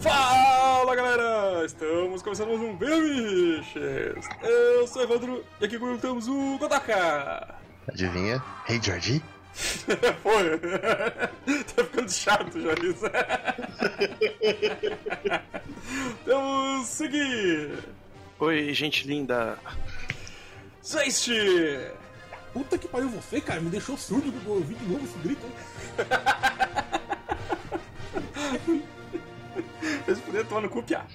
Fala galera! Estamos começando mais um Biches! Eu sou o Evandro e aqui comigo temos o Kotaka! Adivinha? Hey Georgie? Foi! tá ficando chato já isso! temos Segui! Oi, gente linda! Zeist! Puta que pariu você, cara, me deixou surdo do ouvir de novo esse grito. Eles poderiam tomar no cu, piá.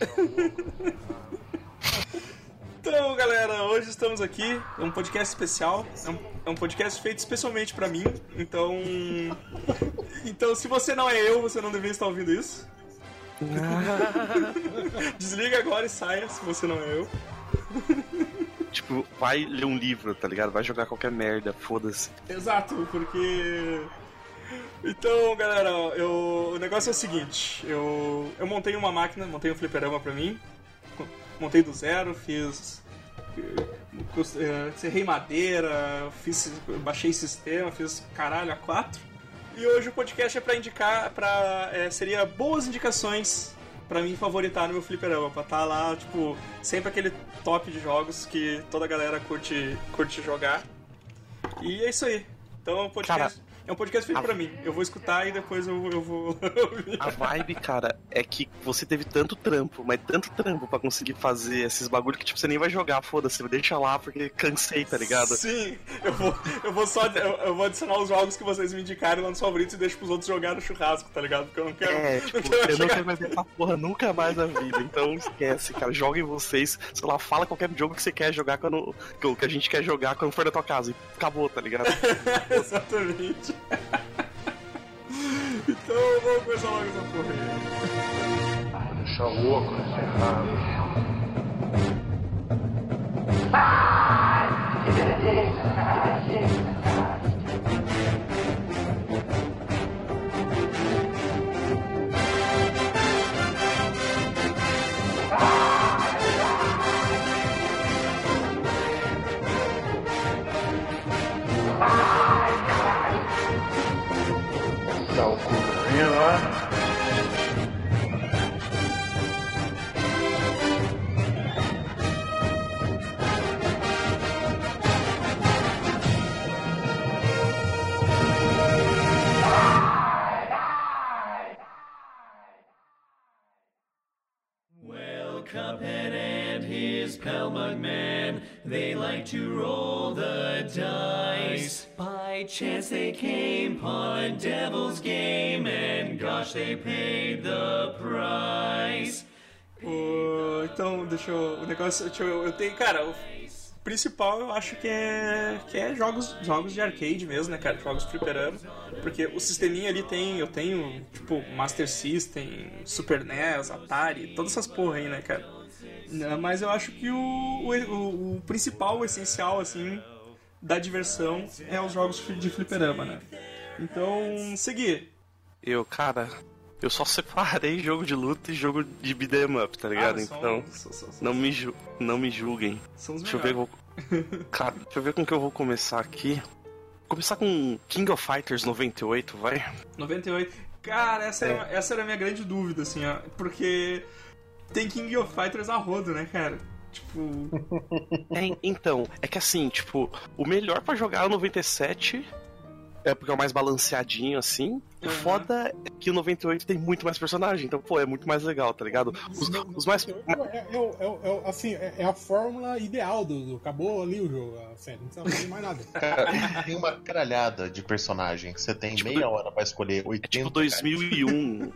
Então, galera, hoje estamos aqui. É um podcast especial. É um, é um podcast feito especialmente pra mim. Então. Então, se você não é eu, você não deveria estar ouvindo isso. Desliga agora e saia se você não é eu. Tipo, vai ler um livro, tá ligado? Vai jogar qualquer merda, foda-se. Exato, porque. Então, galera, eu... o negócio é o seguinte: eu, eu montei uma máquina, montei um fliperama pra mim, montei do zero, fiz. eh, Serrei madeira, fiz, baixei sistema, fiz caralho a quatro. E hoje o podcast é pra indicar, pra, eh, seria boas indicações pra mim favoritar no meu fliperama, pra estar lá, tipo, sempre aquele top de jogos que toda a galera curte, curte jogar. E é isso aí. Então, podcast é um podcast feito a- pra mim. Eu vou escutar e depois eu, eu vou ouvir. A vibe, cara, é que você teve tanto trampo, mas tanto trampo pra conseguir fazer esses bagulho que, tipo, você nem vai jogar, foda-se, deixa lá porque cansei, tá ligado? Sim, eu vou, eu vou só eu, eu vou adicionar os jogos que vocês me indicaram lá nos favoritos e deixo pros outros jogar no churrasco, tá ligado? Porque eu não quero. É, não tipo, quero eu não quero mais ver essa porra nunca mais na vida. Então esquece, cara. Joguem vocês. Sei lá, fala qualquer jogo que você quer jogar quando. que- Que a gente quer jogar quando for na tua casa. E acabou, tá ligado? Exatamente. então vamos começar logo essa porra aí. Deixar o óculos errado. Dá cu pra mim, ó. Well, Cuphead and his pal Mugman, they like to roll the dice. Chance they came upon Devil's Game, and gosh, they paid the price. Então, deixa eu. O negócio. Deixa eu, eu tenho. Cara, o principal eu acho que é. Que é jogos, jogos de arcade mesmo, né, cara? Jogos fliperama. Porque o sisteminha ali tem. Eu tenho, tipo, Master System, Super NES, Atari, todas essas porra aí, né, cara? Né, Mas eu acho que o, o- o principal, o essencial, assim, da diversão é os jogos de fliperama, né? Então, seguir. Eu, cara, eu só separei jogo de luta e jogo de beat'em up, tá ligado? Ah, então, são- são- não me, ju não me julguem. são os Deixa eu ver. Vou... Cara, deixa eu ver com que eu vou começar aqui. Vou começar com King of Fighters 98, vai? 98. Cara, essa, É. era, essa era a minha grande dúvida, assim, ó. Porque tem King of Fighters a rodo, né, cara? Tipo. É, então, é que assim, tipo, o melhor pra jogar é o 97. É porque é o mais balanceadinho, assim. O Uhum. foda é que o 98 tem muito mais personagem, então, pô, é muito mais legal, tá ligado? Os, os mais. É, é, é, é, é assim, é, é a fórmula ideal do, do- Acabou ali o jogo, a série. Não precisa fazer mais nada. Cara, tem uma caralhada de personagem. Você tem Tipo, meia hora pra escolher 80. É tipo 2001.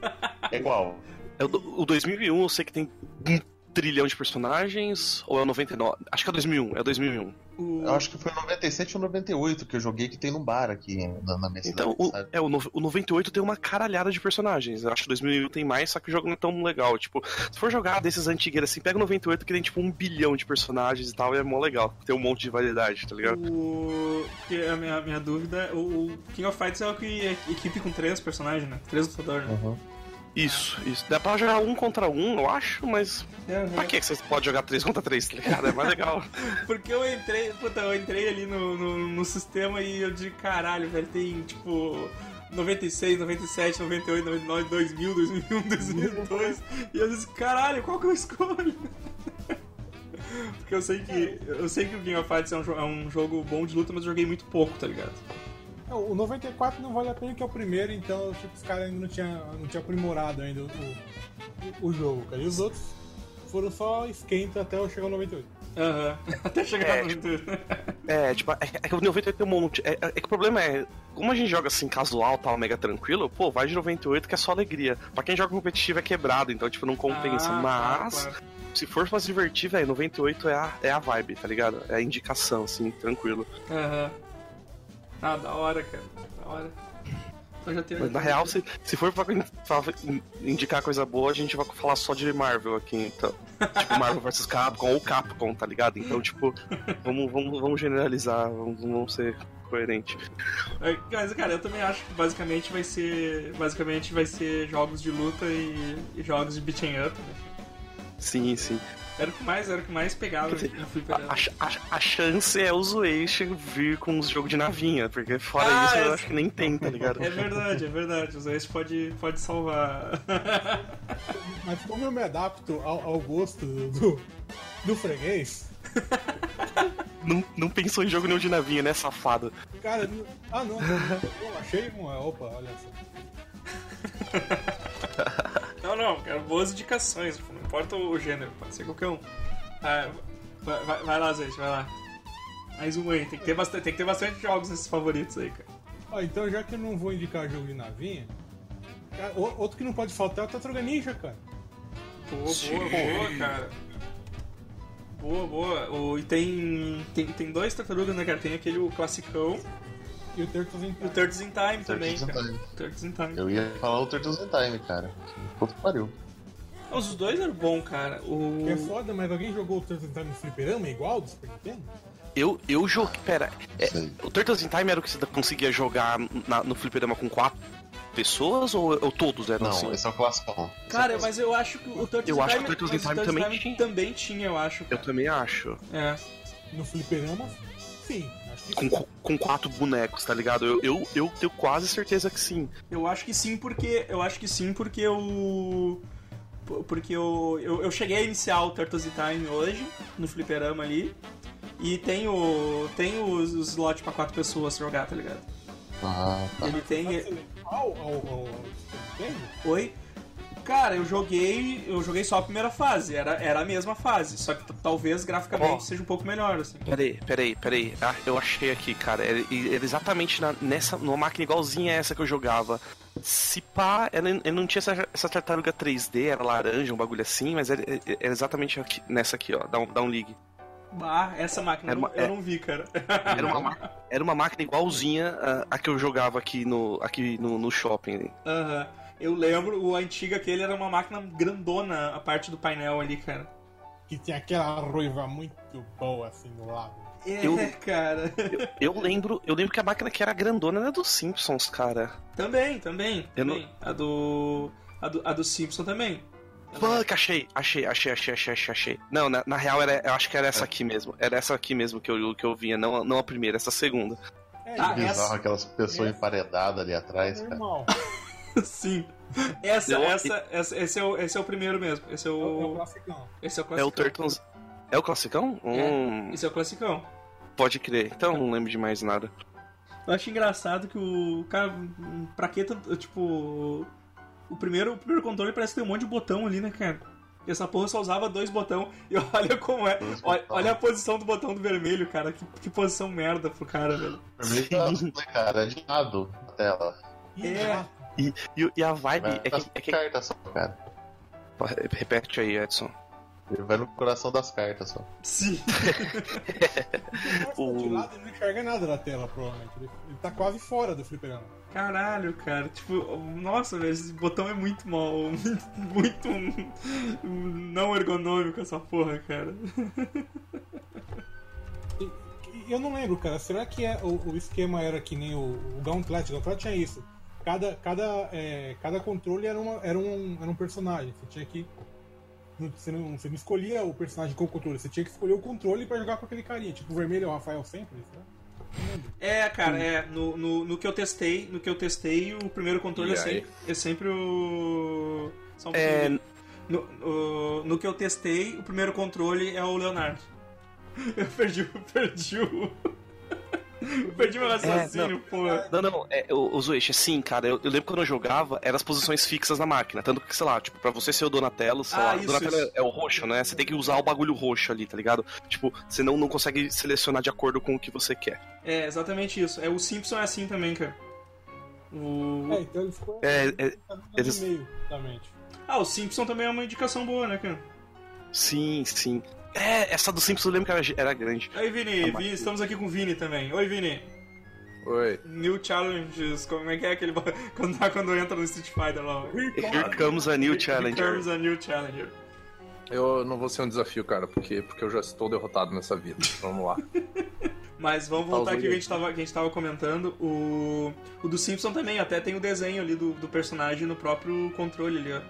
É igual. É o, o 2001 eu sei que tem um trilhão de personagens, ou é o 99? Acho que é 2001, é 2001. O... Eu acho que foi 97 ou 98 que eu joguei que tem num bar aqui na, na minha Então, cidade, o, sabe? é, o, no- o 98 tem uma caralhada de personagens. Eu acho que 2001 tem mais, só que o jogo não é tão legal. Tipo, se for jogar desses antigos assim, pega o 98 que tem tipo um bilhão de personagens e tal, e é mó legal. Tem um monte de variedade, tá ligado? O... Que a minha, minha dúvida, o o King of Fighters é o que é equipe com três personagens, né? Três lutadores, né? Uhum. Isso, isso. Dá pra jogar um contra um, eu acho, mas. Uhum. Pra que que você pode jogar três contra três, tá ligado? É mais legal. Porque eu entrei, puta, eu entrei ali no, no, no sistema e eu de caralho, velho, tem tipo 96, 97, 98, 99, 2000, 2001, 2002. E eu disse, caralho, qual que eu escolho? Porque eu sei que eu sei que o Game of Fighters é um, é um jogo bom de luta, mas eu joguei muito pouco, tá ligado? O 94 não vale a pena que é o primeiro, então tipo, os caras ainda não tinham não tinha aprimorado ainda o, o, o jogo, cara. E os outros foram só esquenta até eu chegar ao 98. Aham. Até chegar É, no tipo, Nintendo. É, tipo, é, é que o 98 tem um monte. É, é que o problema é, como a gente joga assim, casual, tal, mega tranquilo, pô, vai de 98 que é só alegria. Pra quem joga competitivo é quebrado, então, tipo, não compensa. Ah, Mas, claro, claro. se for pra se divertir, velho, 98 é a, é a vibe, tá ligado? É a indicação, assim, tranquilo. Aham. Ah, da hora, cara. Da hora. Eu já tenho. Mas na real, se, se for pra, pra indicar coisa boa, a gente vai falar só de Marvel aqui, então. Tipo, Marvel vs Capcom ou Capcom, tá ligado? Então, tipo, vamos, vamos, vamos generalizar, vamos, vamos ser coerente. É, Mas, cara, eu também acho que basicamente vai ser. Basicamente vai ser jogos de luta e, e jogos de beat'em up, né? Sim, sim. Era o que mais, era o que mais pegava dizer. A, a- a chance é o Zueishi vir com os jogos de navinha, porque fora Ah, isso eu é- acho que nem tem, tá ligado? É verdade, é verdade. Os dois pode, pode salvar. Mas como eu me adapto ao, ao gosto do, do, freguês, Não, não pensou em jogo nenhum de navinha, né, safado? cara. Ah não, eu achei uma. Opa, olha só. Não, não, quero boas indicações. Não importa o gênero, pode ser qualquer um. Ah, vai, vai, vai lá, gente, vai lá. Mais um aí. Tem que, ter bastante, tem que ter bastante jogos nesses favoritos aí, cara. Ó, então já que eu não vou indicar jogo de navinha, cara, outro que não pode faltar é o Tartaruga Ninja, cara. Boa, boa, boa, cara. Boa, boa. O, e tem, tem, tem dois tartarugas, né, cara? Tem aquele o classicão E o Turtles in e o Time. Turtles in Time também, Turtles in cara. Time. Turtles in Time. Eu ia falar o Turtles in Time, cara. Puta que pariu. Os dois eram bons, cara. O... É foda, mas alguém jogou o Turtles in Time no fliperama igual do Super Nintendo? Eu, eu joguei. Pera, é, o Turtles in Time era o que você conseguia jogar na- no fliperama com quatro pessoas ou, ou todos eram Não, assim? esse é o clássico. Cara, mas eu acho que o Turtles Eu in acho Time... que o Turtles in Time também Time tinha. também tinha, eu acho, Eu cara. também acho. É. No fliperama, sim. Com, com quatro bonecos, tá ligado? Eu, eu, eu tenho quase certeza que sim. Eu acho que sim, porque... Eu acho que sim, porque eu... Porque eu, eu, eu cheguei a iniciar o Turtles in Time hoje, no fliperama ali. E tem o. Tem os, os slots pra quatro pessoas jogar, tá ligado? Ah, tá. Ele tem. Ao, ao, ao Nintendo? Oi? Cara, eu joguei. Eu joguei só a primeira fase. Era, era a mesma fase. Só que talvez graficamente Ó. seja um pouco melhor, assim. Peraí, peraí, peraí. Ah, eu achei aqui, cara. Era, era exatamente na, nessa, numa máquina igualzinha a essa que eu jogava. Se pá, ela, ele não tinha essa, essa tartaruga 3D, era laranja, um bagulho assim, mas era, era exatamente aqui- nessa aqui, ó. Dá um, dá um ligue. Ah, essa máquina eu, uma- não, eu é. não vi, cara. Era uma, ma- era uma máquina igualzinha a, a que eu jogava aqui no, aqui no, no shopping. Aham. Eu lembro, o antigo aquele era uma máquina grandona, a parte do painel ali, cara. Que tinha aquela ruiva muito boa assim do lado. É, Eu- cara. Eu lembro, eu lembro que a máquina que era grandona era dos Simpsons, cara. também, também. Eu não- também. A do. A do, a do Simpson também. Fuck, achei, achei, achei, achei, achei, achei, achei. Não, na, na real, era, eu acho que era essa aqui mesmo. Era essa aqui mesmo que eu, que eu vinha, não, não a primeira, essa segunda. É, Ah, isso Bizarro essa- aquelas pessoas essa- emparedadas ali é atrás, cara. normal. Sim. Essa, Eu- essa, essa, esse, é o, esse é o primeiro mesmo. Esse é É o, é o o. classicão. Esse é o É classicão. o Turtles. É o classicão? Hum, Esse é o classicão. pode crer. Então não lembro de mais nada. Eu acho engraçado que o. Cara, pra que. Tipo. O primeiro, o primeiro controle parece que tem um monte de botão ali, né, cara? E essa porra só usava dois botão. E olha como é. Olha, olha a posição do botão do vermelho, cara. Que, que posição merda pro cara, velho. Vermelho né, cara? É de lado na tela. É. E, e, e a vibe é nas que, é que. cartas cara. Repete aí, Edson. Ele vai no coração das cartas só. Sim. O- de lado ele não enxerga nada da tela, provavelmente. Ele, ele tá quase fora do fliperama. Caralho, cara. Tipo, nossa, velho, esse botão é muito mal. Muito, muito não ergonômico essa porra, cara. Eu não lembro, cara. Será que é, o, o esquema era que nem o, o Gauntlet? O Gauntlet tinha isso. Cada, cada, é, cada controle era, uma, era, um, era um personagem. Você tinha que. Você não, você não escolhia o personagem com o controle, você tinha que escolher o controle pra jogar com aquele carinha. Tipo, o vermelho é o Rafael sempre, sabe? É, cara, é. No, no, no que eu testei, no que eu testei, o primeiro controle é sempre, é sempre o. Só um É. No, o- no que eu testei, o primeiro controle é o Leonardo. Eu perdi, o- perdi o. perdi meu raciocínio, pô. Não, não, é, o, o Zueishi, assim, cara, eu, eu lembro quando eu jogava, eram as posições fixas na máquina. Tanto que, sei lá, tipo, pra você ser o Donatello, sei Ah, lá, isso, o Donatello isso. é o roxo, né? Você tem que usar o bagulho roxo ali, tá ligado? Tipo, você não, não consegue selecionar de acordo com o que você quer. É, exatamente isso. É, o Simpson é assim também, cara. O... É, então ele ficou. É, é, no eles- meio, exatamente. Ah, o Simpson também é uma indicação boa, né, cara? sim, sim. É, essa do Simpsons eu lembro que era, era grande. Aí, Vini, Vini, estamos aqui com o Vini também. Oi, Vini. Oi. New Challenges, como é que é aquele. Quando, quando entra no Street Fighter lá. Here comes a new Here challenger. comes a new challenger. Eu não vou ser um desafio, cara, porque, porque eu já estou derrotado nessa vida. Vamos lá. Mas vamos Tá, voltar aqui que a gente tava, que a gente tava comentando. O, o do Simpson também, até tem o desenho ali do, do personagem no próprio controle ali, ó.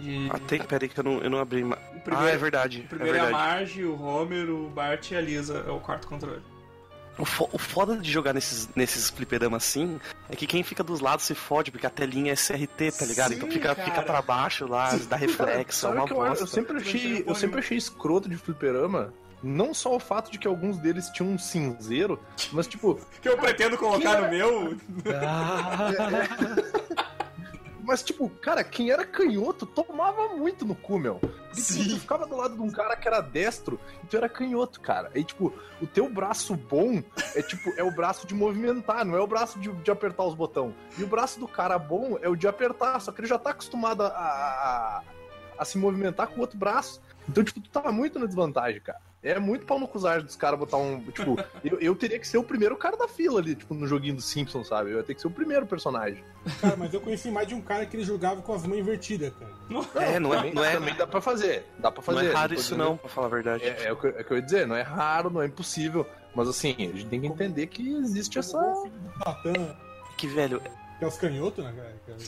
De, Ah, tem, peraí que eu não, eu não abri. ma- o primeiro, ah, é verdade. o É primeiro é, a verdade. Marge, o Homer, o Bart e a Lisa. É o quarto controle. O, fo- o foda de jogar nesses, nesses fliperamas assim é que quem fica dos lados se fode, porque a telinha é CRT, tá ligado? então Sim, fica, cara. fica pra baixo lá, dá reflexo, é uma que eu, bosta. eu sempre achei, eu sempre achei escroto de fliperama. Não só o fato de que alguns deles tinham um cinzeiro, mas tipo, Que eu pretendo colocar no meu. Mas, tipo, cara, quem era canhoto tomava muito no cu, meu. Porque, tipo, Sim. tu ficava do lado de um cara que era destro e tu era canhoto, cara. Aí, tipo, o teu braço bom é, tipo, é o braço de movimentar, não é o braço de, de apertar os botões. E o braço do cara bom é o de apertar, só que ele já tá acostumado a, a, a se movimentar com o outro braço. Então, tipo, tu tá muito na desvantagem, cara. É muito pau no cusagem dos caras botar um. Tipo, eu, eu teria que ser o primeiro cara da fila ali, tipo, no joguinho do Simpsons, sabe? Eu ia ter que ser o primeiro personagem. Cara, mas eu conheci mais de um cara que ele jogava com as mãos invertidas, cara. É, não é, também, não é, também dá pra fazer. Dá pra não fazer. é raro isso não, pra falar a verdade. É, é o que, é o que eu ia dizer, não é raro, não é impossível. Mas assim, a gente tem que entender que existe essa. Que, velho, que é os canhotos, né, cara?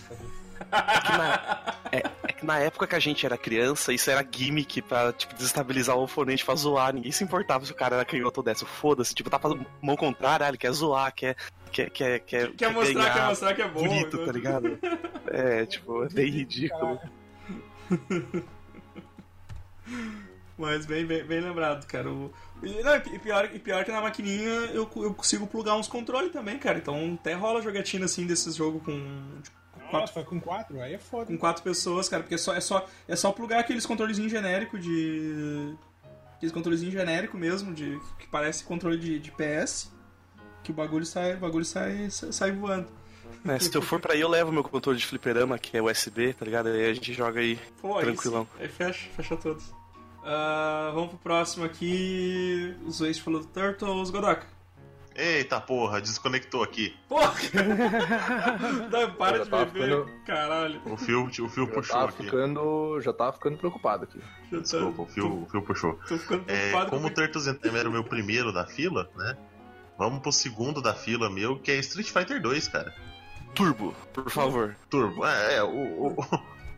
Que que, na, é, é que na época que a gente era criança, isso era gimmick pra, tipo, desestabilizar o oponente pra zoar. Ninguém se importava se o cara era canhoto ou dessa. Foda-se, tipo, tá fazendo mão contrária, ele quer zoar, quer... Quer, quer, quer, Quer mostrar, ganhar quer mostrar que é bom. bonito, então. tá ligado? É, tipo, é bem ridículo. Mas bem, bem, bem lembrado, cara. O... E, não, e pior, e pior que na maquininha eu, eu consigo plugar uns controles também, cara. Então até rola jogatina assim desses jogos com, tipo, quatro, Nossa, com quatro, aí é foda. com quatro pessoas, cara. Porque é só, é só, é só plugar aqueles controlezinhos genérico de. Aqueles controlezinhos genérico mesmo, de, que parece controle de, de PS. Que o bagulho sai, o bagulho sai, sai, sai voando. É, se eu for pra aí, eu levo meu controle de fliperama, que é USB, tá ligado? Aí a gente joga aí Pô, aí tranquilão. sim. Aí fecha, fecha todos. Ah, vamos pro próximo aqui. O Zoeste falou do Turtles, Godoka. Eita porra, desconectou aqui. Porra! Não, para Eu de beber, ficando- caralho. O fio, o fio Já puxou tava aqui. ficando. Já tava ficando preocupado aqui. Já tá- Desculpa, o fio, o fio puxou. Tô ficando É, preocupado como o Turtles in Time era o meu primeiro da fila, né? Vamos pro segundo da fila meu, que é Street Fighter 2, cara. Turbo, por favor. Turbo. É, é, o, o,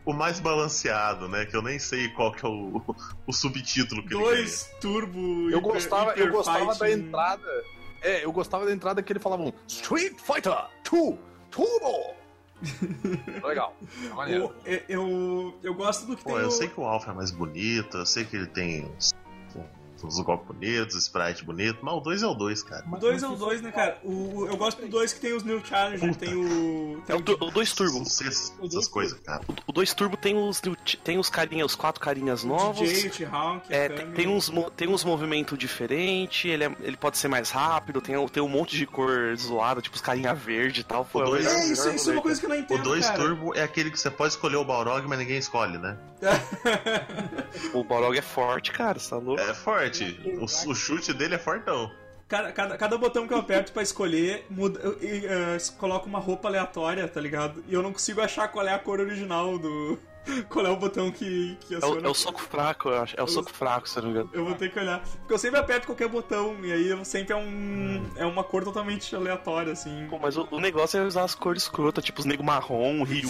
o mais balanceado, né? Que eu nem sei qual que é o, o subtítulo que ele Dois turbo Eu hiper- gostava, eu hiper gostava da fighting. entrada. É, eu gostava da entrada que ele falava um Street Fighter 2 Turbo! Legal. É eu, eu, eu gosto do que Pô, tem eu o... sei que o Alpha é mais bonito, eu sei que ele tem uns golpes bonitos, sprite bonito, mas o 2 é o 2, cara. O 2 é o 2, né, cara? O, eu gosto do 2 que tem os New Challenger, Puta. tem o... É Tem o, tu- o 2 Turbo. Sucesso, O dois essas coisas, cara. O 2 Turbo tem os, tem os carinhas, os quatro carinhas o novos. DJ, o T-Hawk, É, tem, uns, tem uns movimentos diferentes, ele, é- ele pode ser mais rápido, tem, tem um monte de cor zoada, tipo os carinha verde e tal. Pô, O dois- é o É, melhor isso, isso é uma coisa que eu não O entendo, 2 cara. Turbo é aquele que você pode escolher o Balrog, mas ninguém escolhe, né? O Balrog é forte, cara, você tá louco? É forte. O, o chute dele é fortão. Cada, cada, cada botão que eu aperto pra escolher, muda, eu, eu, eh, coloca uma roupa aleatória, tá ligado? E eu não consigo achar qual é a cor original do, qual é o botão que, que É o, aciona. é o soco fraco, eu acho. É o soco fraco, se eu não me engano. Eu vou ter que olhar. Porque eu sempre aperto qualquer botão, e aí eu sempre é um. É uma cor totalmente aleatória, assim. Pô, mas o, o negócio é usar as cores escrotas, tipo os nego marrom, Ryu,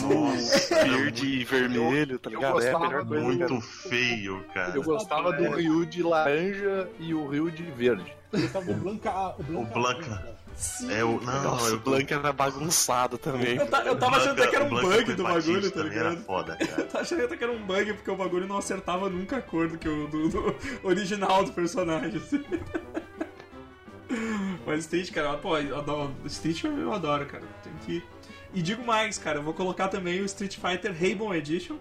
verde e vermelho, tá eu ligado? É a gostava melhor coisa, cara. Muito feio, cara. Eu gostava do Ryu de laranja e o Ryu de verde. Eu gostava do Blanca. O Blanca. O Blanca. Cara. É o. Não, Nossa, eu o Blank era bagunçado também. Eu, ta- eu tava achando até que era um Blanca bug do bagulho, tá também Era ligado? foda, cara. Eu tava achando até que era um bug, porque o bagulho não acertava nunca a cor do que o do, do original do personagem. assim. Mas Street, cara, pô, eu adoro, Street eu, eu adoro, cara. Tem que. E digo mais, cara, eu vou colocar também o Street Fighter Rainbow Edition.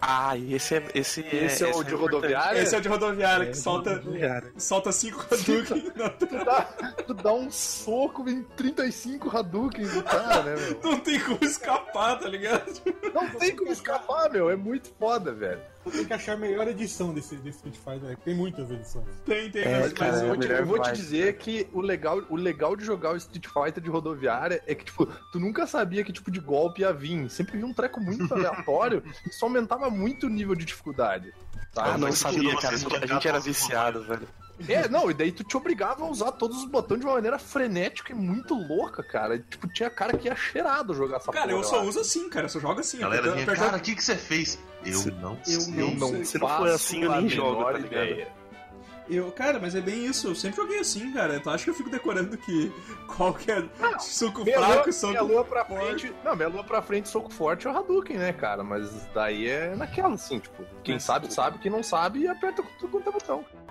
Ah, e esse é. Esse, Esse é o de rodoviária? Esse é o de rodoviária, que solta, rodoviária. solta 5 Hadouken na Tu dá, tu dá um soco em 35 Hadouken do cara, né, meu? Não tem como escapar, tá ligado? Não tem como escapar, meu. É muito foda, velho. Tenho que achar a melhor edição desse, desse Street Fighter. né? Tem muitas edições. Tem, tem. É, mas- cara, Mas eu vou, é te, eu vou te dizer que o legal, o legal de jogar o Street Fighter de rodoviária é que, tipo, tu nunca sabia que tipo de golpe ia vir. Sempre vinha um treco muito aleatório e isso aumentava muito o nível de dificuldade. Tá? Ah, não Mas sabia, você cara. A gente, era viciado, velho. É, não, e daí tu te obrigava a usar todos os botões de uma maneira frenética e muito louca, cara. E, tipo, tinha cara que ia cheirado jogar essa Cara, porra. eu só acho. uso assim, cara, eu só jogo assim. Galera apertando- cara, o que, que você fez? Eu não eu sei. não Eu não, sei. Se não for faço assim, eu nem jogo, tá ligado? ideia. Eu, cara, mas é bem isso, eu sempre joguei assim, cara. Tu acha que eu fico decorando que qualquer suco Meia fraco, lua, soco meia lua pra forte. frente. Não, meia lua pra frente, soco forte é o Hadouken, né, cara? Mas daí é naquela, assim, tipo, quem sabe, sabe, quem não sabe, aperta tudo quanto é botão. Tipo,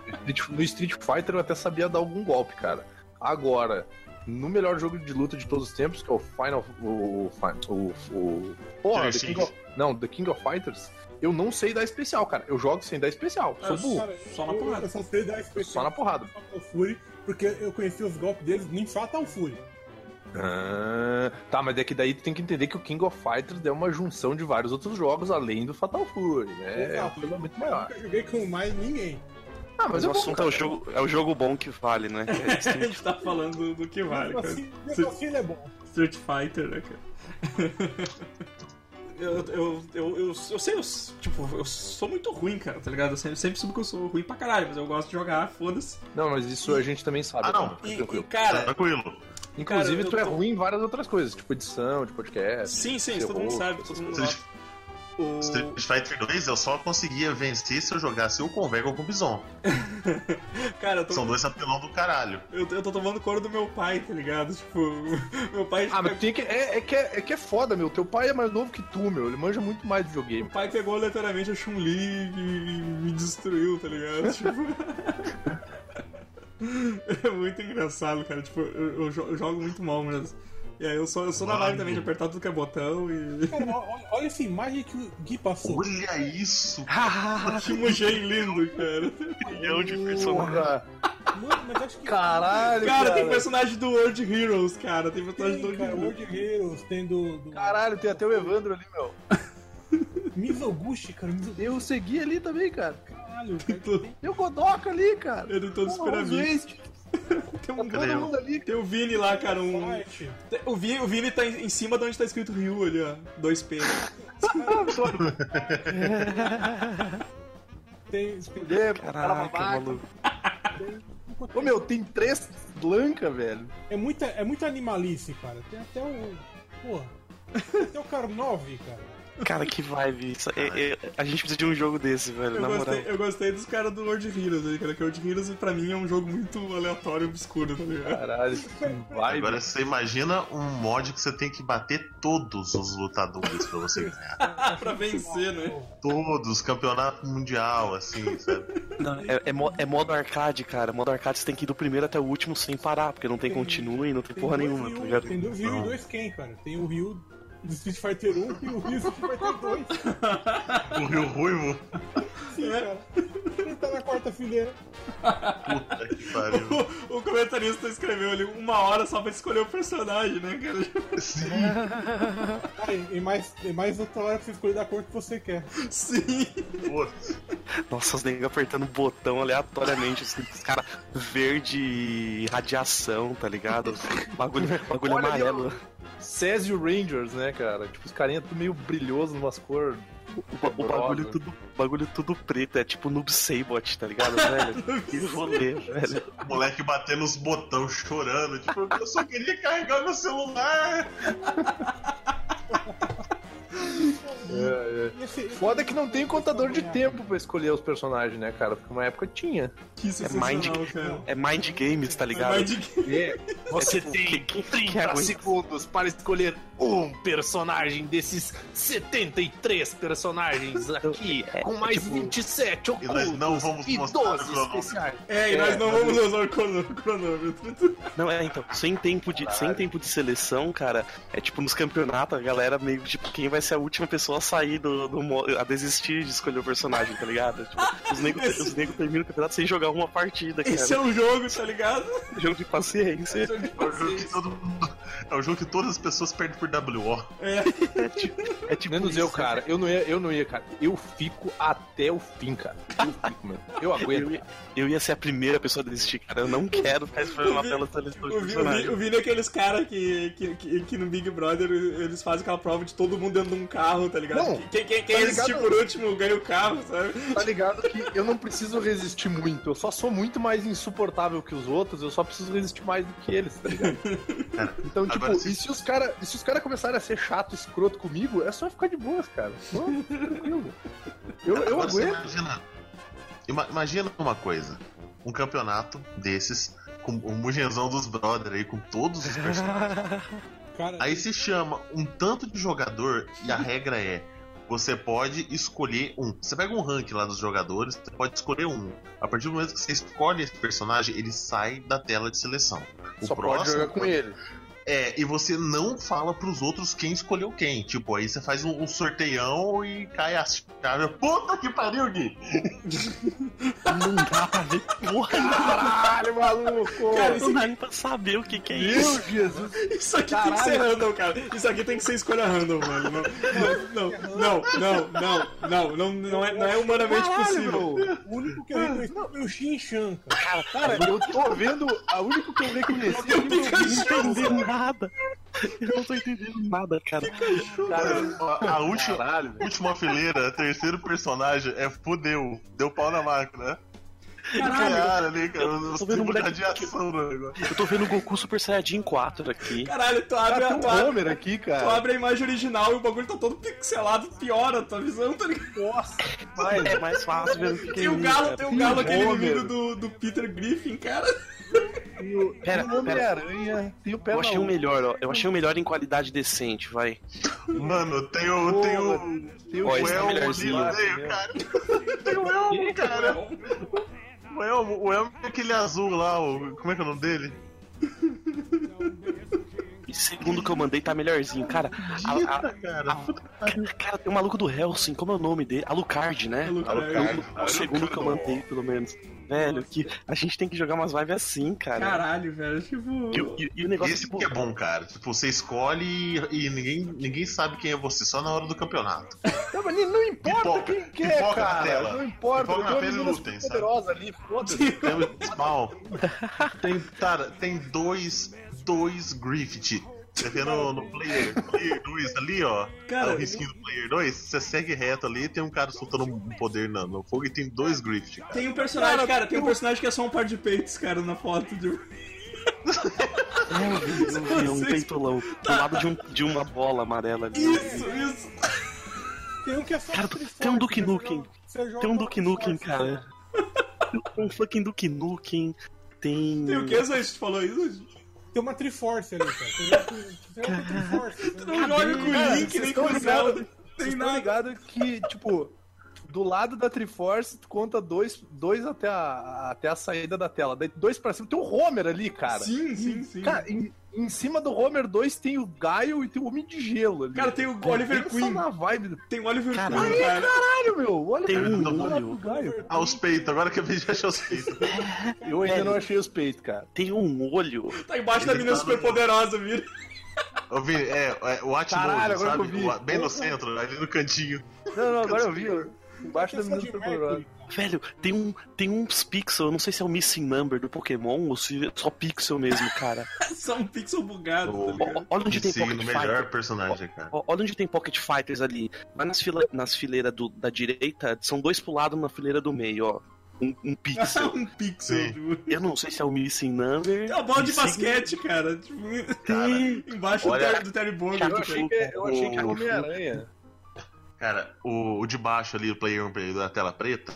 No Street Fighter eu até sabia dar algum golpe, cara. Agora, no melhor jogo de luta de todos os tempos, que é o Final. O. O. o, o porra, The King of, não, The King of Fighters, eu não sei dar especial, cara. Eu jogo sem dar especial. Sou É, burro. Cara, Só na eu- porrada. Eu só sei dar especial. Só na porrada. Fatal Fury, porque eu conheci os golpes deles em Fatal Fury. Ah, tá, mas é que daí tu tem que entender que o King of Fighters é uma junção de vários outros jogos além do Fatal Fury, né? É Exato. coisa muito Eu maior. nunca joguei com mais ninguém. Ah, mas Mas o assunto é o, jogo, é o jogo bom que vale, né? É gente tá falando do que vale, Mesmo cara. assim, assim ele é bom. Street Fighter, né, cara? Eu, eu, eu, eu, sei, eu, tipo, eu sou muito ruim, cara, tá ligado? Eu sempre, sempre soube que eu sou ruim pra caralho, mas eu gosto de jogar, foda-se. Não, mas isso a gente também sabe. Ah, não. E, e, tranquilo. cara, Tranquilo. Inclusive, tu é ruim em várias outras coisas, tipo edição, de podcast. sim, sim, isso todo mundo sabe, todo mundo sabe. O... Street Fighter 2 eu só conseguia vencer se eu jogasse ou com o Vega ou com o Bison. Cara, eu tô, São dois apelão do caralho. eu, eu tô tomando couro do meu pai, tá ligado? Tipo, meu pai. Ah, mas tem que, é, é que é, é que é foda, meu. Teu pai é mais novo que tu, meu. Ele manja muito mais de Meu videogame. pai pegou aleatoriamente a Chun-Li e me destruiu, tá ligado? Tipo. é muito engraçado, cara. Tipo, eu, eu jo- eu jogo muito mal mesmo. E aí eu sou, eu sou na vibe Mano. também de apertar tudo que é botão e. Cara, olha, olha essa imagem que o Gui passou. Olha isso! que mugem lindo, cara. milhão de personagens. Mano, mas acho que. Caralho, Cara, cara. tem personagem do World Heroes, cara. Tem personagem do Tem, World cara, Heroes. World Heroes, tem do. do Caralho, tem até o Evandro ali, meu. Mizoguchi, cara. Mizoguchi, Eu segui ali também, cara. caralho. Tem Cara. to- Tem o Godoka ali, cara. Eu tenho todos os Tem um Todo mundo ali, Tem o Vini lá, cara, um. O Vini, o Vini tá em cima de onde tá escrito Ryu ali, ó. 2P. Tem, tem É, Caraca, maluco. Ô, meu, tem três Blanca, velho. É muita, é muita animalice, cara. Tem até o. Porra. Tem até o Karnov, cara. Cara, que vibe. Isso- é- é- a gente precisa de um jogo desse, velho, Eu na moral. gostei, eu gostei dos caras do World Heroes aí, cara. Que o World Heroes pra mim é um jogo muito aleatório e obscuro, tá ligado? Caralho, que vibe. Agora você imagina um mod que você tem que bater todos os lutadores pra você ganhar. pra vencer, né? Todos, campeonato mundial, assim, sabe? Não, é, é mo- é modo arcade, cara. Modo arcade você tem que ir do primeiro até o último sem parar, porque não tem continue, não tem porra dois nenhuma, Ryu- tá ligado? Tem dois Ryu e dois Ken, cara. Tem o Ryu do Street Fighter 1 e o Ryu do Street Fighter 2. O Rio Ruivo, Sim, cara. Ele tá na quarta fileira. puta que pariu. O, o comentarista escreveu ali uma hora só pra escolher o personagem, né, cara? Sim, Ah, e, e mais, e mais outra hora pra você escolher da cor que você quer. Sim. putz. Nossa, os negros apertando botão aleatoriamente, assim, os caras verde e radiação, tá ligado? Bagulho, bagulho Olha amarelo. Césio Rangers, né, cara? Tipo, os carinha tudo meio brilhoso, numas cores O, ba- o bagulho tudo, o bagulho tudo preto, é tipo Noob Sabot, tá ligado, velho? que rolê, velho. O moleque batendo os botões, chorando. Tipo, eu só queria carregar meu celular. É, esse- Foda que não tem contador de tempo pra escolher os personagens, né, cara? Porque uma época tinha. Que É mind, cara. é mind games, tá ligado? Mas de- É, você tipo, tem quem- quem- quem 30 aguenta? segundos para escolher um personagem desses 73 personagens aqui, É, com mais tipo, 27 e nós não ocultos vamos e mostrar o 12 cronômetro. especiais. É, e nós não vamos usar o crono- cronômetro. Não, é, então, sem tempo, de, sem tempo de seleção, cara, é tipo nos campeonatos, a galera meio tipo, quem vai ser a última pessoa a sair do, do a desistir de escolher o personagem, tá ligado? Tipo, os negros os nego terminam o campeonato sem jogar uma partida, cara. Esse é um jogo, tá ligado? jogo de paciência. Jogo de É o jogo que paciência. todo. É o jogo que todas as pessoas perdem por WO. É, É tipo Menos eu, cara. Eu não ia, eu não ia, cara. Eu fico até o fim, cara. Eu fico, mano. Eu aguento. Eu ia, eu ia ser a primeira pessoa a desistir, cara. Eu não quero ficar esperando tela o, Vini é aqueles caras que, que, que, que no Big Brother eles fazem aquela prova de todo mundo dentro de um carro, tá ligado? Não, quem quem, quem tá resistir ligado? por último ganha o carro, sabe? Tá ligado que eu não preciso resistir muito. Eu só sou muito mais insuportável que os outros. Eu só preciso resistir mais do que eles, tá ligado? Então, tipo, se- e se os caras se os cara começarem a ser chato, escroto comigo, é só ficar de boas, cara. Só tranquilo. Eu, eu Agora aguento. imagina. ima- Imagina uma coisa: um campeonato desses, com o Mugenzão dos Brothers aí, com todos os personagens. Cara, Aí se chama um tanto de jogador e a regra é. Você pode escolher um. Você pega um ranking lá dos jogadores, você pode escolher um. A partir do momento que você escolhe esse personagem, ele sai da tela de seleção. O Só pode jogar com ele. É, e você não fala pros outros quem escolheu quem. Tipo, aí você faz um, um sorteião e cai a chave. Puta que pariu, Gui! Não dá pra ver porra. Caralho, maluco! Cara, Não dá nem pra saber o que, que é isso. Meu Jesus! Isso aqui tem que ser random, cara. Isso aqui tem que ser escolha random, mano. Não, não, não, não, não, não, não, não, é, não é humanamente Caralho, possível. bro. o único que eu reconheci foi o Shin-Chan, cara. Cara, eu tô vendo. A única que eu reconheci é o Eu não nada. Eu não tô entendendo nada, cara. Cara, a, a última, última fileira, terceiro personagem é fudeu. Deu pau na máquina. Caralho. Ali, cara. Os Tô vendo um de moleque no negócio. Eu tô vendo o Goku Super Saiyajin 4 aqui. Caralho, tu abre, Cara, a, tu, um Homer aqui, tu cara. abre a imagem original e o bagulho tá todo pixelado, piora a tua visão, tá ligado? Nossa, É mais fácil ver o que Tem o galo, isso, tem cara. o galo, aquele Homer. inimigo do, do Peter Griffin, cara. tem o, Pera, tem o Homem-Aranha, tem o pé Eu achei o melhor, ó. Eu achei o melhor em qualidade decente, vai. Mano, tem o. Tem o. Tem o Ó, tá Elmo melhorzinho. cara. Tem o Elmo, cara. O Elmo, o Elmo é aquele azul lá, o, como é que é o nome dele? Esse segundo que eu mandei tá melhorzinho, cara. A, a- cara. cara, tem o maluco do Helsing, como é o nome dele? Alucard, né? Alucard. O, o segundo que eu mandei, pelo menos. Velho, que a gente tem que jogar umas vibes assim, cara. Caralho, velho, tipo... E, o- e- e o negócio, Esse tipo, que é bom, cara. Tipo, você escolhe e, ninguém, ninguém sabe quem é você, só na hora do campeonato. Não, mas não importa Pipoca, quem que é, cara. tela. Não importa. Pipoca eu na tela e lutem, poderosa ali, foda-se. Tem. Tem, cara, tem dois, dois Griffith. Você vê no, no player, player 2 ali, ó. Cara, o risquinho do player 2. Você segue reto ali, tem um cara soltando um poder no, no fogo e tem dois Griffith. Cara. Tem um personagem, cara, tem um personagem que é só um par de peitos, cara, na foto de... é, eu vi, eu vi, um peitolão do lado de, um, de uma bola amarela ali. Isso, isso. Tem um que é só Cara, Triforce, tem um Duke né? Nukem. Você Tem um Duke Nukem, cara. Tem um fucking Duke Nukem. Tem. Tem o que, Zé? Tu falou isso? Tem uma Triforce ali, cara. Joga com Triforce. Tu não joga com o Link, nem com o Zelda. Tem nada. ligados que, tipo, do lado da Triforce, tu conta dois, dois até, a, até a saída da tela. Daí dois pra cima. Tem o Homer ali, cara. Sim, sim, sim. Cara, em, em cima do Homer 2 tem o Gaio e tem o Homem de Gelo ali. Cara, tem o Oliver Queen. na vibe. Tem o Oliver Caralho. Queen, cara. Caralho, meu. Olha Tem um lado olho. Gaio. Ah, os peitos, agora que eu vi já achei os peitos. Eu ainda não achei os peitos, cara. Tem um olho. Tá embaixo da Ele menina tá super no- poderosa, vira. Eu vi, é, é o Atmos, sabe? vi. O- bem no centro, ali no cantinho. Não, não, agora eu vi. Embaixo da menina Superpoderosa. Velho, tem, um, tem uns pixel, eu não sei se é o missing number do Pokémon ou se é só pixel mesmo, cara. Só um pixel bugado, tá ligado? Olha onde tem Sim, Pocket Fighter. personagem, cara. Olha onde tem Pocket Fighters ali. Vai nas, fila, nas fileiras do- da direita, são dois pro lado na fileira do meio, ó. Um, um pixel. um pixel. Tipo... Eu não sei se é o missing number. É uma bola de basquete, cara. Tipo, Cara, embaixo do olha- Terry- do Terry Bogard. Eu achei que, eu achei que era O- Homem-Aranha. Cara, o, o de baixo ali, o player 1 player da tela preta,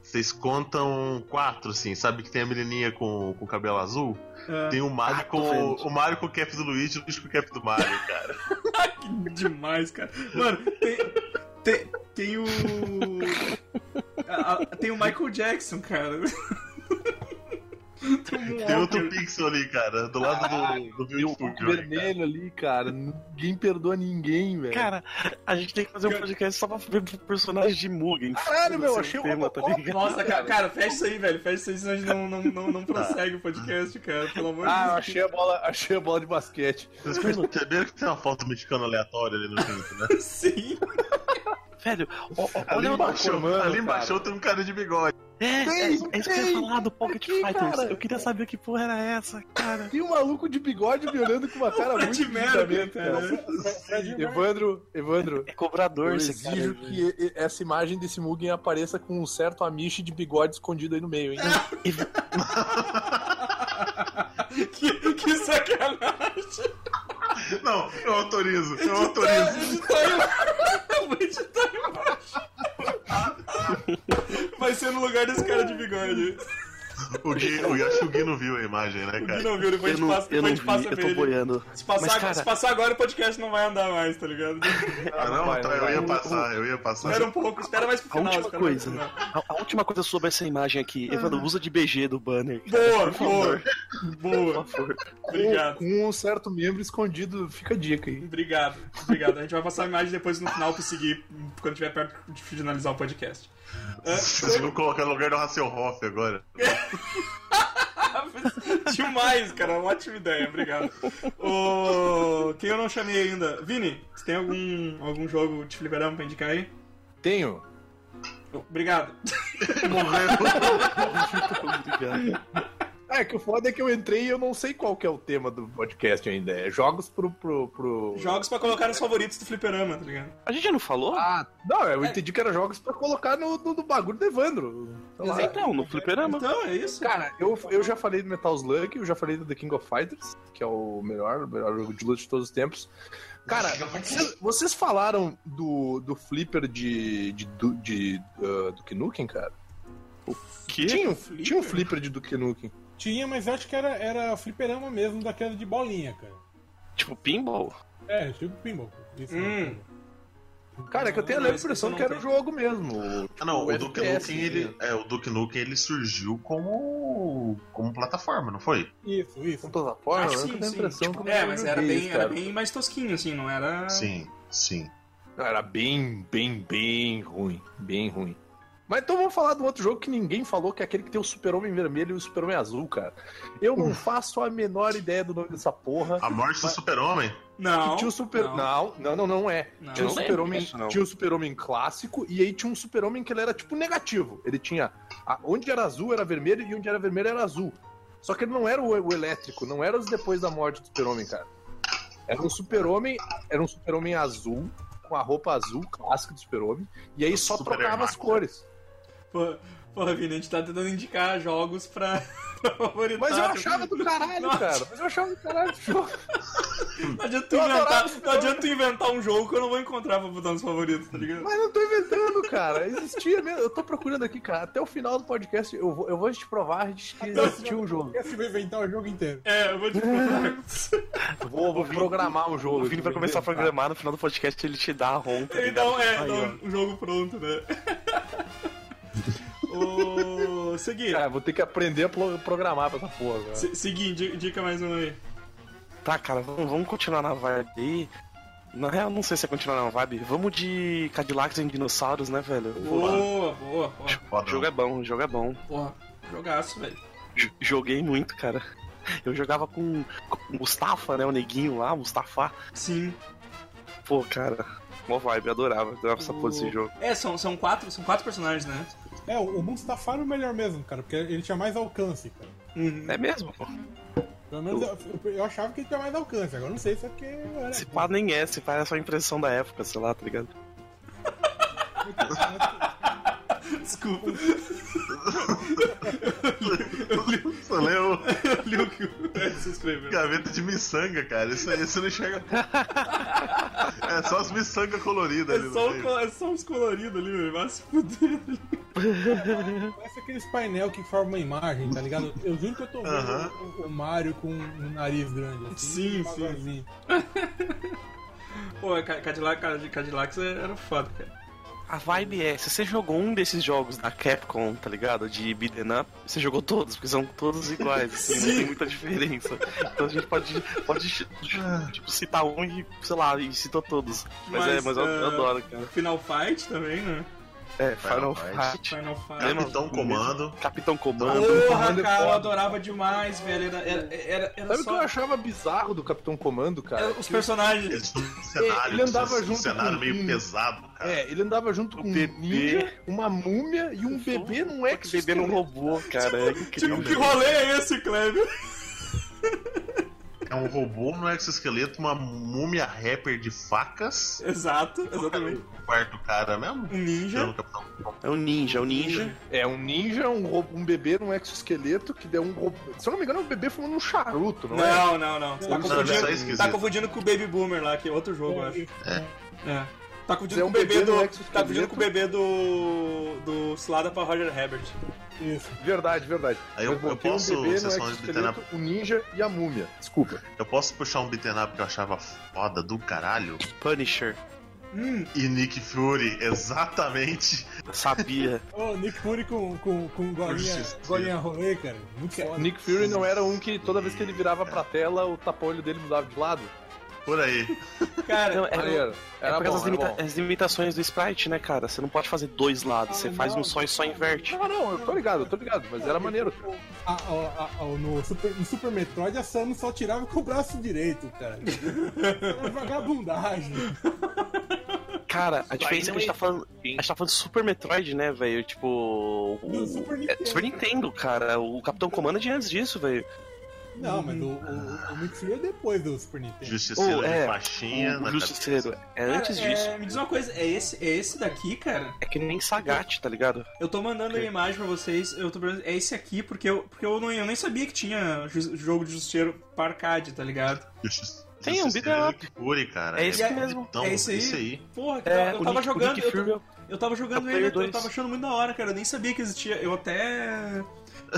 vocês contam quatro, assim. Sabe que tem a menininha com, com cabelo azul? É. Tem o Mario Ah, com o Mario com o cap do Luigi e o Luigi com o cap do Mario, cara. Que demais, cara. Mano, tem. Tem, tem o. a- a- tem o Michael Jackson, cara. tem um Tem outro pixel ali, cara, do lado do, do o Studio. vermelho ali, cara. Ninguém perdoa ninguém, velho. Cara, a gente tem que fazer um podcast só pra ver personagens de Mugen. Caralho, meu, achei o tema, tá? Nossa, cara, cara, fecha isso aí, velho. Fecha isso aí, senão a gente não, não, não, não prossegue o podcast, cara. Pelo amor de Ah, eu Deus. achei a bola, achei a bola de basquete. Vocês perceberam que tem uma foto mexicana aleatória ali no canto, né? Sim. Velho, ó, ó, Ali olha o embaixo, formando, ali embaixo cara. tem um cara de bigode. É, é, Tem, é isso que eu ia falar do Pocket Tem, Fighters. cara. Eu queria saber que porra era essa, cara. Tem um maluco de bigode me olhando com uma cara muito Fred Mercury, julgamento, cara. cara. Evandro, Evandro, É cobrador eu esse cara. exijo que essa imagem desse Mugen apareça com um certo amiche de bigode escondido aí no meio, hein? que, que sacanagem. Não, eu autorizo, eu autorizo. Editar aí. Vou editar embaixo. Vai ser no lugar desse cara de bigode. O Gui, o, acho que o Gui não viu a imagem, né, O Gui cara? não viu, depois a Eu gente não, passa, eu depois não a vi, gente passa eu tô ele. boiando. Se passar, Mas, cara- se passar agora, o podcast não vai andar mais, tá ligado? Ah, não, vai, tá, não eu vai. ia passar, eu ia passar. Espera um pouco, espera mais pro A final. última mais pro coisa, a, a última coisa sobre essa imagem aqui, Evandro, usa de BG do banner. Boa, boa. Boa. Obrigado. Com um certo membro escondido, fica a dica aí. Obrigado, obrigado. A gente vai passar a imagem depois no final pra seguir quando estiver perto de finalizar o podcast. Vocês vão colocar no lugar do Hasselhoff agora. Demais, cara. Uma ótima ideia, obrigado. O... Quem eu não chamei ainda? Vini, você tem algum, algum jogo de fliperama pra indicar aí? Tenho. Obrigado. Obrigado. É, que o foda é que eu entrei e eu não sei qual que é o tema do podcast ainda. É jogos pro. pro, pro... Jogos pra colocar nos favoritos do fliperama, tá ligado? A gente já não falou? Ah, não, eu entendi que era jogos pra colocar no, no, no bagulho do Evandro. Então, no fliperama. Então, é isso. Cara, eu, eu já falei do Metal Slug, eu já falei do The King of Fighters, que é o melhor, o melhor jogo de luta de todos os tempos. Cara, vocês, vocês falaram do, do flipper de, de, du- de, uh, Duke Nukem, cara? Que? Tinha, um- tinha um flipper de Duke Nukem. Tinha, mas acho que era, era fliperama mesmo, daquela de bolinha, cara. Tipo pinball? É, tipo pinball. Isso, Hum. né? Cara, é que eu tenho a Não, impressão que era o jogo mesmo. Ah, não, o Tipo, Duke Nukem, ele, né? é, o Duke Nukem, ele surgiu como, como plataforma, não foi? Isso, isso. Com plataforma, Ah, eu sim, tenho a sim. impressão Tipo, é, mas era bem, isso, era bem mais tosquinho, assim, não era. Sim, sim. Não, Era bem, bem, bem ruim. Bem ruim. Mas então vamos falar de um outro jogo que ninguém falou, que é aquele que tem o Super-Homem vermelho e o Super-Homem azul, cara. Eu não faço a menor ideia do nome dessa porra. A morte do super-homem? Não. Que tinha o Super. não. Não, não, não, não é. Não. Tinha o Eu lembro Super-Homem disso, não. tinha o Super-Homem clássico e aí tinha um Super-Homem que ele era tipo negativo. Ele tinha. a- onde era azul era vermelho e onde era vermelho era azul. Só que ele não era o, o elétrico, não era os depois da morte do Super-Homem, cara. Era um Super-Homem. Era um Super-Homem azul, com a roupa azul clássica do Super-Homem. E aí só Super trocava as Hermano. cores. Pô, porra, Vini, a gente tá tentando indicar jogos pra, pra favoritar. Mas eu achava do caralho, Nossa. cara. Mas eu achava do caralho esse jogo. Não adianta, tu inventar, não adianta tu inventar um jogo que eu não vou encontrar pra botar nos favoritos, tá ligado? Mas não tô inventando, cara. Existia mesmo. Eu tô procurando aqui, cara. Até o final do podcast eu vou, eu vou te provar que existia um jogo. Esse vai inventar o jogo inteiro. É, eu vou te provar. Vou, vou programar um jogo. O Vini vai começar a programar, no final do podcast ele te dá a ROM. tá Ele ligado? dá um, é, Aí, dá ó. um, um jogo pronto, né? o... Seguir. Cara, vou ter que aprender a pro- programar pra essa porra, cara. Se- Seguir, di- dica mais uma aí. Tá, cara, vamos, vamos continuar na vibe aí. Na real, não sei se é continuar na vibe. Vamos de Cadillacs e dinossauros, né, velho? Boa, boa, boa. O jogo é bom, o jogo é bom. Porra, jogaço, velho. J- Joguei muito, cara. Eu jogava com, com o Mustafa, né? O neguinho lá, Mustafa. Sim. Pô, cara. Mó vibe, adorava. Adorava essa porra desse O- jogo. É, são, são, quatro, são quatro personagens, né? É, o Mustafa é o melhor mesmo, cara, porque ele tinha mais alcance, cara. Uhum. É mesmo, pô. Pelo menos eu, eu- achava que ele tinha mais alcance, agora não sei se é porque era. Se pá nem é, se pá é só impressão da época, sei lá, tá ligado? Desculpa. Você leu Eu li o que o Edson escreveu. gaveta de miçanga, cara. Isso aí você não enxerga. é só as miçangas coloridas ali É no só, o, é só uns coloridos ali, velho. Vai se fuder. Parece aqueles painel que forma uma imagem, tá ligado? Eu juro que eu tô vendo Aham. o, o Mario com um nariz grande, assim. Sim, sim. Pô, Ca- Cadillac, cara, de Cadillacs era foda, cara. A vibe é, se você jogou um desses jogos da Capcom, tá ligado? De beat'em up, você jogou todos, porque são todos iguais, assim, não tem muita diferença. Então a gente pode, pode tipo, citar um e, sei lá, e citou todos. Mas, é, mas eu, eu ah, adoro, cara. Final Fight também, né? É, Final, Final Fight, Final Fight. Capitão Comando. Capitão Comando. Porra, Comando é cara, eu foda. adorava demais, velho. Era, era, era, era Sabe o que eu só... achava bizarro do Capitão Comando, cara? era os personagens. Eles um cenário, ele andava um junto cenário com meio um- pesado, cara. É, ele andava junto com um bebê. ninja, uma múmia e um bebê num É que bebê num robô, cara. É incrível. Tipo, que rolê é esse, Kleber? É um robô no exoesqueleto, uma múmia rapper de facas. Exato, exatamente. O quarto cara mesmo? Um ninja. É um ninja, é um ninja. É, um ninja, um, ro- um bebê num exoesqueleto que deu um robô. Se eu não me engano, é um bebê fumando um charuto, não, é? Não, não, não. Você tá Não, é confundindo, tá confundindo com o Baby Boomer lá, que é outro jogo, eu acho. É. Tá confundindo É com o bebê bebê do. exoesqueleto. Tá confundindo com o bebê do. do Cilada pra Roger Herbert. Isso. Verdade, verdade. Aí eu- eu posso- um bebê no exoesqueleto, o ninja e a múmia. Desculpa. Eu posso puxar um beat'em up que eu achava foda do caralho? Punisher. Hum, E Nick Fury, exatamente. Sabia. Ô, Nick Fury com, com, com golinha, golinha rolê, cara. Muito foda. Nick Fury não era um que toda vez que ele virava pra tela, o tapa-olho dele mudava de lado? Por aí. cara, Não, é, Maneiro. é Era por causa bom, das era limita- limitações do sprite, né, cara? Você não pode fazer dois lados, você Ah, faz um só e só inverte. Não, não, eu tô ligado, eu tô ligado, mas era maneiro. A- a- a- a- no, Super, no Super Metroid, a Samus só tirava com o braço direito, cara. Era vagabundagem. Cara, a diferença é que a gente tá falando. A gente tá falando Super Metroid, né, velho? Tipo. O, Super é, Nintendo. Super Nintendo, cara. O Capitão Comando é de antes disso, velho. Não, mas o, o, o Fury é depois do Super Nintendo. Justiceiro Oh, é. de faixinha O na Justiceiro. É antes é, disso. Me diz uma coisa, é esse, é esse daqui, cara? É que nem Sagat, tá ligado? Eu tô mandando a Ok. imagem pra vocês, eu tô perguntando, é esse aqui, porque eu, porque eu, não, eu nem sabia que tinha ju- jogo de justiceiro pra arcade, tá ligado? Tem um Justiceiro beat'em up. Cara. É esse É mesmo. bonitão, é esse aí? Esse aí. Porra, É, eu o tava Nick, jogando. o Nick eu, Fury. Eu tava jogando ele, Player eu, eu 2. tava achando muito da hora, cara. Eu nem sabia que existia. Eu até.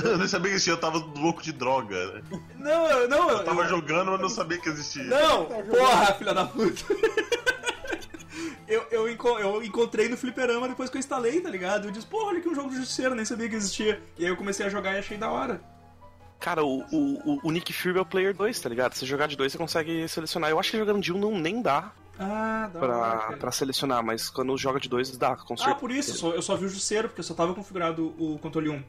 Eu nem sabia que existia, eu tava louco de droga. né? Não, eu- não, eu Eu tava jogando, mas não sabia que existia. Não, Tá porra, filha da puta. Eu, eu, enco- eu encontrei no fliperama depois que eu instalei, tá ligado? Eu disse, porra, olha aqui um jogo de justiceiro, nem sabia que existia. E aí eu comecei a jogar e achei da hora. Cara, o, o, o- o Nick Fury é o Player 2, tá ligado? Se jogar de dois, você consegue selecionar. Eu acho que jogando de um não nem dá Ah, pra, pra selecionar, mas quando joga de dois, dá, com Ah, certeza. por isso, eu só, eu só vi o justiceiro, porque eu só tava configurado o controle 1.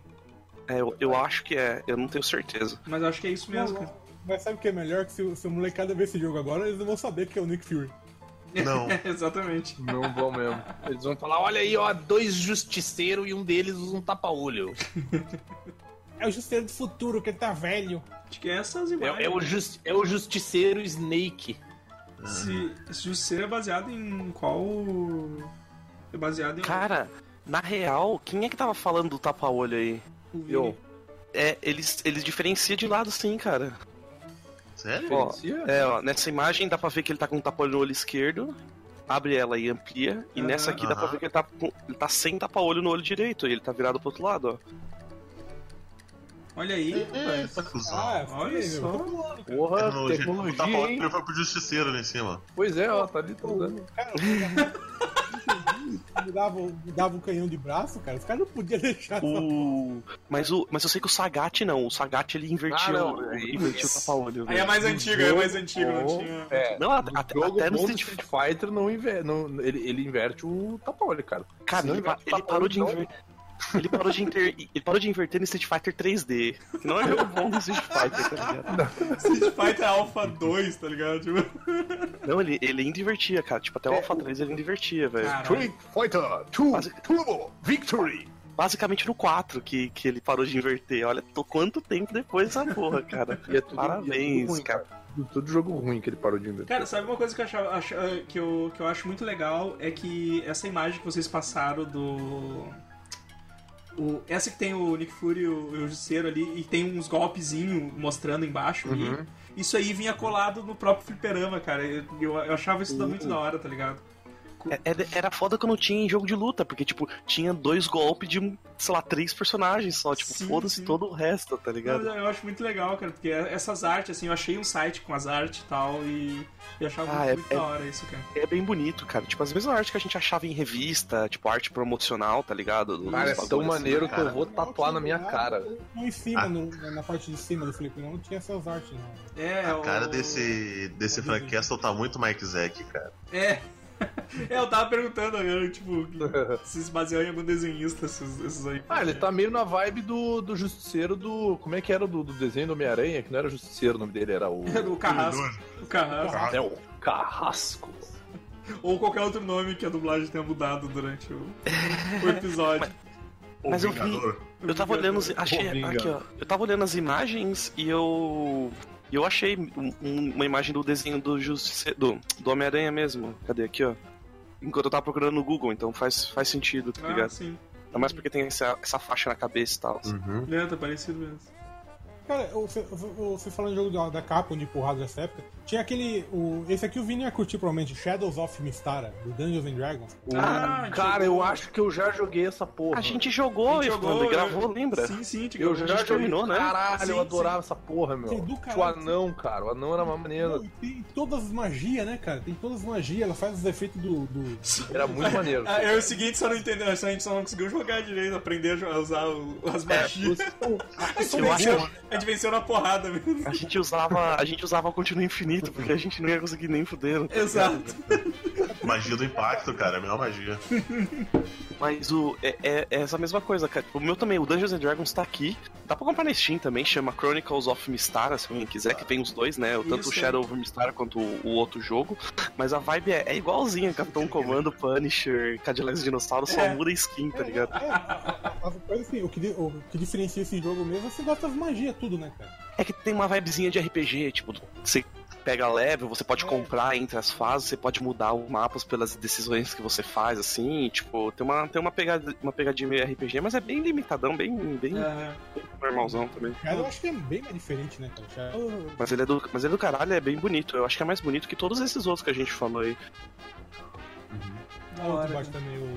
É, eu, eu acho que é, eu não tenho certeza. Mas eu acho que é isso mesmo, cara. Mas sabe o que é melhor? Que se, o- se o molecada ver esse jogo agora, eles não vão saber que é o Nick Fury. Não. Exatamente. Não vão mesmo. Eles vão falar, olha aí, ó, dois justiceiros e um deles usa um tapa-olho. É o Justiceiro do futuro, que ele tá velho. Acho que é essas imagens. É, é o jus- é o justiceiro Snake. Esse, esse justiceiro é baseado em qual. É baseado em. Cara, na real, quem é que tava falando do tapa-olho aí? o Vini. Eu. É, eles, eles diferenciam de lado sim, cara. Sério? Ó, é, ó, nessa imagem dá pra ver que ele tá com um tapa-olho no olho esquerdo. Abre ela e amplia. E Aham. nessa aqui dá pra ver que ele tá, com, ele tá sem tapa-olho no olho direito. E ele tá virado pro outro lado, ó. Olha aí, rapaz. Eita, cuzão. Ah, Olha cara. Porra, Tecnologia. tecnologia, Tá falando hein? que ele foi pro justiceiro ali em cima. Pois é, ó, tá ali, dando. Cara, me dava, me dava um canhão de braço, cara. Os caras não podiam deixar. O... Mas, o... Mas eu sei que o Sagat não. O Sagat ele invertiu, Ah, não, o- invertiu o tapa-olho. Aí é mais antigo, aí é mais antigo, não tinha. É, Não, até, até, jogo até no Street Street Fighter não, inver... não ele, ele inverte o tapa-olho, cara. Cara, ele, ele parou de inverter. Ele parou de, inter... ele parou de inverter no Street Fighter 3D. Que não é jogo bom do Street Fighter, tá ligado? Street Fighter Alpha 2, tá ligado? Tipo, Não, ele, ele ainda invertia, cara. Tipo, até o Alpha 3 ele ainda invertia, velho. Street Fighter 2 Mas- Turbo Victory! Basicamente no 4 que, que ele parou de inverter. Olha tô quanto tempo depois dessa porra, cara. E é tudo, Parabéns, é tudo ruim, cara. tudo jogo ruim que ele parou de inventar. Cara, sabe uma coisa que eu, achava, acho- eh, que, eu, que eu acho muito legal é que essa imagem que vocês passaram do. O, essa que tem o Nick Fury e o, o Justiceiro ali, e tem uns golpezinhos mostrando embaixo ali. Isso aí vinha colado no próprio fliperama, cara. Eu, eu, eu achava isso muito da hora, tá ligado? É- Era, era foda quando tinha em jogo de luta, porque, tipo, tinha dois golpes de, sei lá, três personagens só. Tipo, foda-se todo o resto, tá Não, ligado? mas eu acho muito legal, cara, porque essas artes, assim, eu achei um site com as artes e tal, e, e achava Ah, muito, é- muito é- da hora isso, cara. É bem bonito, cara. Tipo, as mesmas artes que a gente achava em revista, tipo, arte promocional, tá ligado? Cara, é tão assim. maneiro que eu vou tatuar na minha cara. Não em cima, Ah. no- na parte de cima do Felipe, não tinha essas artes, não. É, A o- cara desse, desse o- Frank Castle tá muito Mike Zack, cara. É. é, eu tava perguntando, né, tipo, se se baseou em algum desenhista, esses, esses aí. Ah, ele tá meio na vibe do, do Justiceiro do. Como é que era do, do desenho do Homem-Aranha? Que não era Justiceiro, o nome dele era o. É do Carrasco. O Carrasco. É o Carrasco. Ou qualquer outro nome que a dublagem tenha mudado durante o, o episódio. Mas eu vi. Eu tava olhando. Achei. Aqui, ó. Eu tava olhando as imagens e eu. E eu achei um- um- uma imagem do desenho do Justice, do, do Homem-Aranha mesmo. Cadê aqui, ó? Enquanto eu tava procurando no Google, então faz, faz sentido, tá Ah, ligado? sim. Ainda mais porque tem essa, essa faixa na cabeça e tal. Uhum. É, tá parecido mesmo. Cara, você, falando de jogo da, da Capcom de porrada dessa época, tinha aquele. O, esse aqui o Vini ia curtir provavelmente, Shadows of Mistara, do Dungeons and Dragons. Ah, Cara, jogou. eu acho que eu já joguei essa porra. A gente jogou, A gente jogou, e gravou, lembra? Sim, sim, te Eu gravou. já gente joguei. terminou, né? Caralho, Sim, eu adorava sim. essa porra, meu. Sim, o anão, cara. O anão era uma maneira. E tem todas as magias, né, cara? Tem todas as magias, ela faz os efeitos do. do... Era muito maneiro. Ah, é o seguinte, só não entendeu, a gente só não conseguiu jogar direito, aprender a a usar o- as magias. a, gente eu acho- venceu, a gente venceu na porrada mesmo. A gente usava. A gente usava o continuo infinito, porque a gente não ia conseguir nem fuder. tá? Exato. Magia do impacto, cara. É a melhor magia. Mas o. É, é- é essa mesma coisa, cara. O meu também, o Dungeons and Dragons tá aqui. Dá pra comprar na Steam também, chama Chronicles of Mistara, se alguém quiser, que tem os dois, né? Tanto Isso, o é. Shadow of Mistara quanto o, o outro jogo. Mas a vibe é, é igualzinha, Capitão Comando, Punisher, Cadillacs Dinossauro, só É. muda skin, tá ligado? É, a coisa assim, o que, o que diferencia esse jogo mesmo é que você gosta das magias, tudo, né, cara? É que tem uma vibezinha de RPG, tipo, você pega level, você pode É. comprar entre as fases, você pode mudar os mapas pelas decisões que você faz, assim, tipo, tem uma, tem uma, pegada, uma pegadinha meio RPG, mas é bem limitadão, bem, bem É, normalzão também. Shadow eu acho que é bem mais diferente, né, cara? Shadow, Mas ele, é do, mas ele é do caralho, é bem bonito. Eu acho que é mais bonito que todos esses outros que a gente falou aí. da baixo também o.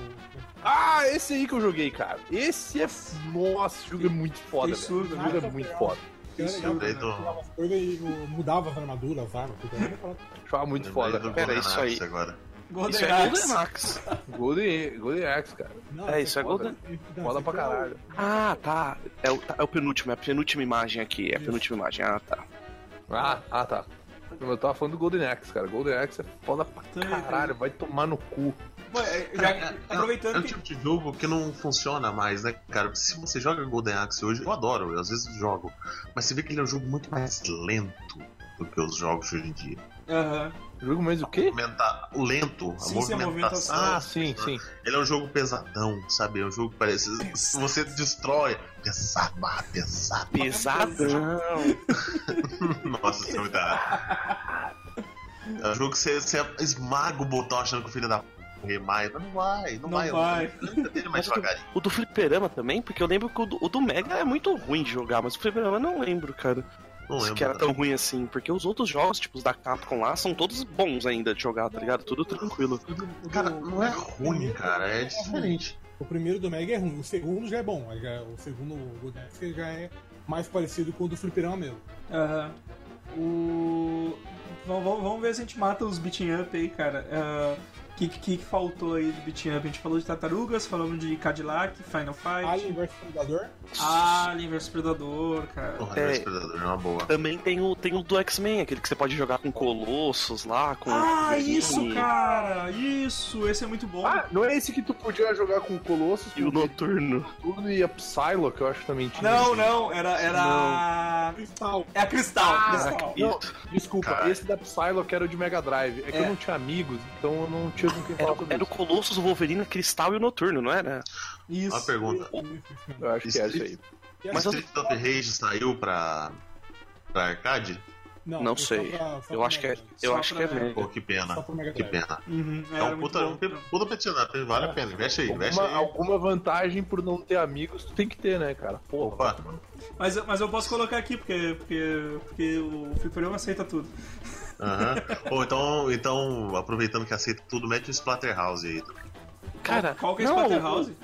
Ah, esse aí que eu joguei, cara. Esse é. Nossa, esse jogo é muito foda, absurdo, Esse né? jogo é muito foda. Era legal, Lembrei né? do- coisas e mudava as armaduras, as armas, tudo. Achava muito foda. Pera, isso aí. Agora. Golden Isso é Axe. Golden Axe. Golden, Golden Axe, cara. Não, É, isso é. Golden- Não, Foda pra é o- caralho. Ah, tá. É o, tá, é o penúltimo, é a penúltima imagem aqui. É a penúltima imagem. Ah, tá. Ah, ah, tá. Eu tava falando do Golden Axe, cara. Golden Axe é foda pra Também, caralho. Vai tomar no cu. É, já, É, é aproveitando um que... tipo de jogo que não funciona mais, né, cara? Se você joga Golden Axe hoje, eu adoro, eu às vezes jogo. Mas você vê que ele é um jogo muito mais lento do que os jogos de hoje em dia. Aham. Jogo mais o quê? Movimenta- O lento, a Sim, sim, a movimentação. Ah, sim, sim. Ele é um jogo pesadão, sabe? É um jogo que parece. Se você destrói. Pesado, pesado. Pesadão. Nossa, isso é muito. É um jogo que você, você esmaga o botão achando que o filho da correr mais. Mas não vai, não, Não vai. vai. Dele mais devagarinho. O do Fliperama também, porque eu lembro que o do, o do Mega é muito ruim de jogar, mas o Fliperama eu não lembro, cara. Não Se lembro. que era tão ruim assim, porque os outros jogos, tipo os da Capcom lá, são todos bons ainda de jogar, tá ligado? Tudo tranquilo. Cara, não é ruim, cara. É diferente. O primeiro do Mega é ruim, o segundo já é bom. já- o segundo, o já é mais parecido com o do Fliperama mesmo. Aham. O... Vamos, vamos- vamos ver se a gente mata os beating up aí, cara. Ah, que, que, que faltou aí de beat'em up? A gente falou de Tartarugas, falamos de Cadillac, Final Fight, Alien vs Predador. Alien vs Predador, cara. Porra, É. é. Predador é uma boa. Também tem o, tem o do X-Men, aquele que você pode jogar com Colossus lá, com. Ah, Wolverine isso, cara! Isso, esse é muito bom. Ah, não é esse que tu podia jogar com o Colossus, E o Noturno. Noturno e a Psylocke, eu acho que também tinha. não, não, era. era... Cristal. É a Cristal. Ah, Cristal. Não, desculpa, Cara. esse da Psylocke era o de Mega Drive. É que É. eu não tinha amigos, então eu não tinha com quem Era, falar sobre era o isso. Colossus, o Wolverine, a Cristal e o Noturno, não era? Isso. Uma pergunta. Eu acho que é esse aí. Mas Street of Rage saiu pra, pra arcade? Não foi sei. pra- Eu pra acho que é, eu acho que é pra-. Pô, que pena. Que pena. Uhum, É um muito puta, bom. puta peticionário, vale a pena. Investe aí, investe Alguma, aí. alguma vantagem por não ter amigos, tu tem que ter, né, cara? Porra. Opa, Mas, mas eu posso colocar aqui, porque, porque, porque o Fliperama aceita tudo. Aham. Ou então, então, aproveitando que aceita tudo, mete o Splatterhouse aí. Cara, Qual que é não, Splatterhouse?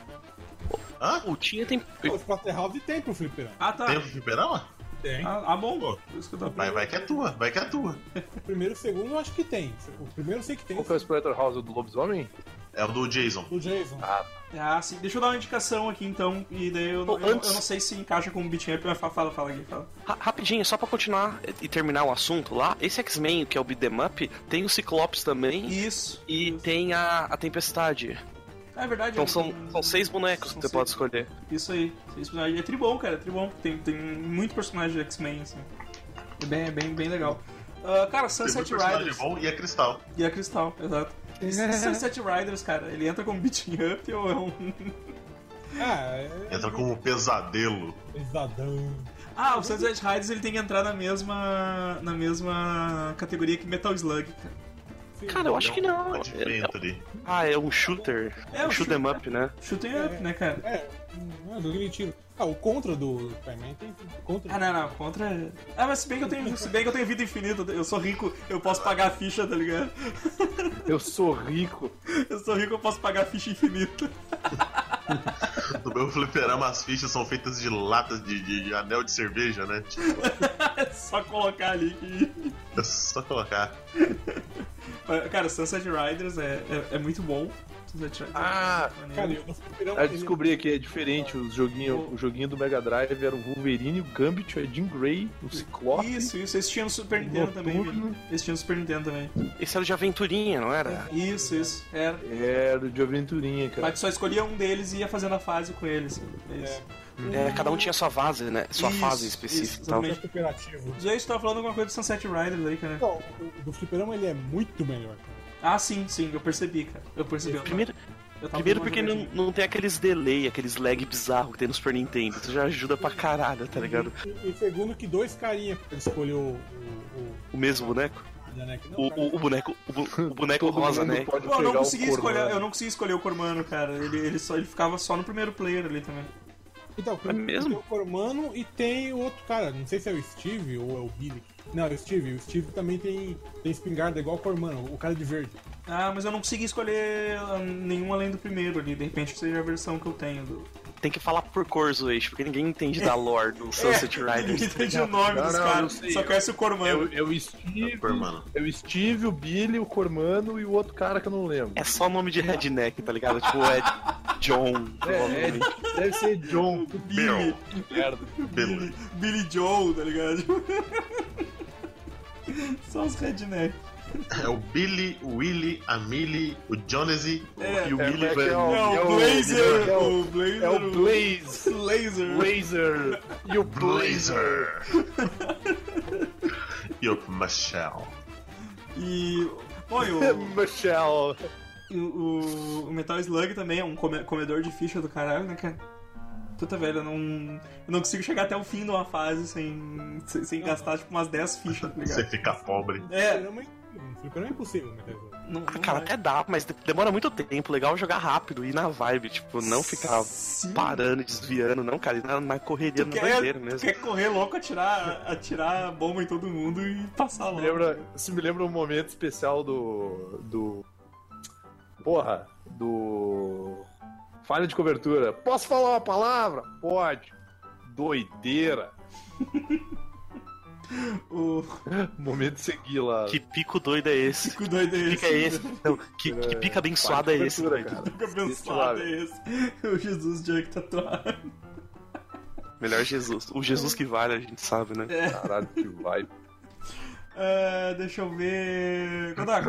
Hã? O Tinha tem. O Splatterhouse tem pro Fliperama. Ah, tá. Tem o fliperama? Tem. Ah, ah, bom. Pô. Por isso que eu tava Vai, vai que é tua, vai que é tua. O primeiro e o segundo eu acho que tem. O primeiro eu sei que tem. Qual que é o Splatterhouse do Lobisomem? É o do Jason. Do Jason. Ah, sim. Deixa eu dar uma indicação aqui, então, e daí eu, Pô, eu, eu antes- não sei se encaixa com o beat'em up, mas fala, fala, fala aqui, fala. Ra- Rapidinho, só pra continuar e terminar o assunto lá, esse X-Men, que é o Beat'em Up, tem o Ciclopes também Isso. e isso. tem a, a Tempestade. É verdade. Então é- são, são seis bonecos são que você seis. pode escolher. Isso aí. Seis personagens. É tribom, cara, é tribom. Tem, tem muito personagem de X-Men, assim. É bem, bem, bem legal. Ah, cara, Tem Sunset muito personagem Riders. bom e é cristal. E a Cristal, exato. Sunset Riders, cara, ele entra como beat'em up ou é um... Ah, é. Entra como pesadelo. Pesadão. Ah, o Sunset Riders ele tem que entrar na mesma na mesma categoria que Metal Slug, cara. Cara, eu acho que não. É-. Ah, é um shooter. É, um o shoot 'em up, né? Shooting up, né, cara? É, é de tiro. Ah, o contra do Spider-Man tem contra. Ah, não, não, contra. Ah, mas se bem que eu tenho, se bem que eu tenho vida infinita, eu sou rico, eu posso pagar a ficha, tá ligado? Eu sou rico. Eu sou rico, eu posso pagar a ficha infinita. No meu fliperama as fichas são feitas de latas de, de- de anel de cerveja, né? Tipo, É só colocar ali que. é só colocar. Cara, Sunset Riders é, é, é muito bom. Ah, é maneiro. Cara, eu Eu descobri aqui, é diferente. Os joguinho, o joguinho do Mega Drive era o Wolverine, o Gambit, o Jean Grey, o Ciclope. Isso, isso. Esse tinha no Super Nintendo também. Vini. Esse tinha no Super Nintendo também. Esse era o de aventurinha, não era? Isso, isso. Era. Era o de aventurinha, cara. Mas tu só escolhia um deles e ia fazendo a fase com eles. É isso. É, cada um tinha sua fase, né? Sua Isso, fase isso, específica tal. exatamente. cooperativo. Já estava falando alguma coisa do Sunset Riders aí, cara. Não, o do fliperama ele é muito melhor. Ah, sim, sim, eu percebi, cara. Eu percebi. Primeiro, Eu primeiro porque não, não tem aqueles delay, aqueles lag bizarro que tem no Super Nintendo. Isso já ajuda pra caralho, tá ligado? E, e segundo que dois carinha pra escolher o. o, o, mesmo boneco. né, não, O, o, o boneco, o, boneco rosa, né? Pô, eu não consegui escolher, eu não consegui escolher o Cormano, cara. Ele, ele só ele ficava só no primeiro player ali também. Então, É mesmo? tem o Cormano e tem o outro cara, não sei se é o Steve ou é o Billy. Não, é o Steve. O Steve também tem, tem espingarda igual o Cormano, o cara de verde. Ah, mas eu não consegui escolher ah, nenhum além do primeiro ali. De repente seja a versão que eu tenho. Do... Tem que falar por cor, Zoeixe, porque ninguém entende da lore do Sunset É, Riders. Ninguém entende o nome Não, dos eu caras. sei. Só conhece o É Cormano. o, é o Steve, Cormano. é o Steve, o Billy, o Cormano e o outro cara que eu não lembro. É só nome de redneck, tá ligado? Tipo, é John, É, é, deve ser John. Billy, Merda. Billy. Billy Joe, tá ligado? Só os redneck. É o Billy, o Willy, a Millie, o Jonesy É, e o é, Millie é, é É o- o Blazer, é o- Blazer. É o Blaze, Laser. Blazer e o Blazer. E o Michelle. E. E o, Michelle. o, o- o Metal Slug também é um come- comedor de ficha do caralho, né, cara? Puta velho, eu não, eu não consigo chegar até o fim de uma fase sem, sem, sem gastar tipo umas 10 fichas, tá Você ligado? fica pobre. É, Fliperama é- é impossível, meu Deus. não, não Ah, cara, vai. até dá, mas de- demora muito tempo. Legal é jogar rápido, ir na vibe, tipo, não ficar Sim. parando e desviando, não, cara, ir na, na correria, Tu no tu mesmo. quer correr louco, atirar, atirar bomba em todo mundo e passar Me logo. lembra, isso me lembra um momento especial do. do. Porra, do. Falha de cobertura. Posso falar uma palavra? Pode. Doideira. O Momento de seguir lá. Que pico doido é esse? que doido é Que esse? pica é esse? Não, que, que pica abençoado é esse, cara. Que abençoado Esse é esse? O Jesus Junk tatuado. Melhor Jesus. O Jesus que vale, a gente sabe, né? Caralho, que vai. É, deixa eu ver. Kodak,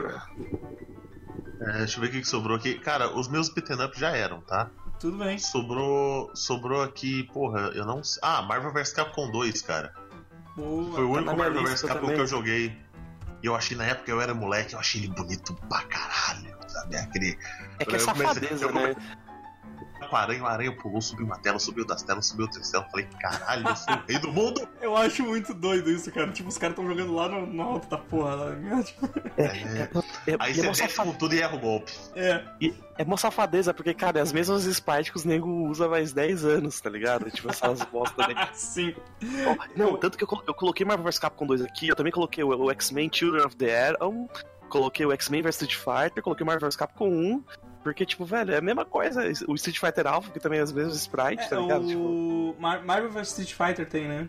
É, deixa eu ver o que, que sobrou aqui. Cara, os meus beaten up já eram, tá? tudo bem. Sobrou. Sobrou aqui, porra, eu não sei. Ah, Marvel vs Capcom 2, cara. Boa. Foi o único na minha Marvel vs Capcom também. que eu joguei. E eu achei na época eu era moleque, eu achei ele bonito pra caralho, sabe? Aquele. É que é Eu comecei- safadeza, eu né? O aranha, o aranha pulou, subiu uma tela, subiu das telas, subiu outras telas. Falei, caralho, eu sou o rei do mundo! Eu acho muito doido isso, cara. Tipo, os caras tão jogando lá no, no alto da porra. Lá, né? Tipo, É, É, aí e é você mó desce safa- com tudo e erra o golpe. é. e é mó safadeza, porque, cara, é as mesmas sprites que os nego usa mais 10 anos, tá ligado? Tipo, essas bosta né? Sim. Ó, Não, tanto que eu, colo- eu coloquei Marvel vs Capcom 2 aqui, eu também coloquei o, o X-Men Children of the Atom, coloquei o X-Men vs Street Fighter, coloquei o Marvel vs Capcom 1, porque, tipo, velho, é a mesma coisa. O Street Fighter Alpha, que também é as mesmas sprites, tá É, ligado? Tipo, o Mar- Marvel vs Street Fighter tem, né?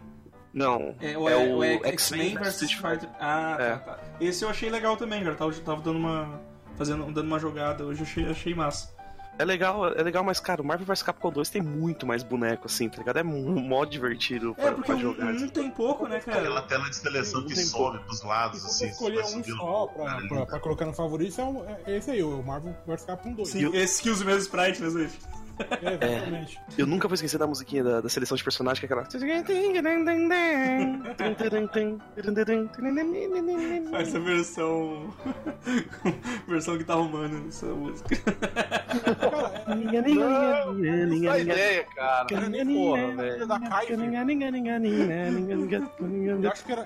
não, É, o, é é, o X-Men vs Street Fighter. Ah, É. tá, tá. Esse eu achei legal também, cara. Tava, tava dando uma. Fazendo, dando uma jogada hoje, achei, achei massa. É legal, é legal, mas, cara, o Marvel vs Capcom 2 tem muito mais boneco, assim, tá ligado? É um mó divertido É, pra, porque pra um, jogar. um tem pouco, né, Aquela cara? tela de seleção que Tem sobe pros E lados, se assim. você escolher um só pra, Cara, pra, pra colocar no favorito, é, é esse aí, o Marvel vs Capcom 2. Sim, esse que usa o mesmo sprite, Zé? É, exatamente. Eu nunca vou esquecer da musiquinha da, da seleção de personagem, que é aquela. Faz a versão. versão guitarra humana dessa música. Cara, é, Não dá ideia, cara. Porra, velho. Da Kaiser. eu acho que era.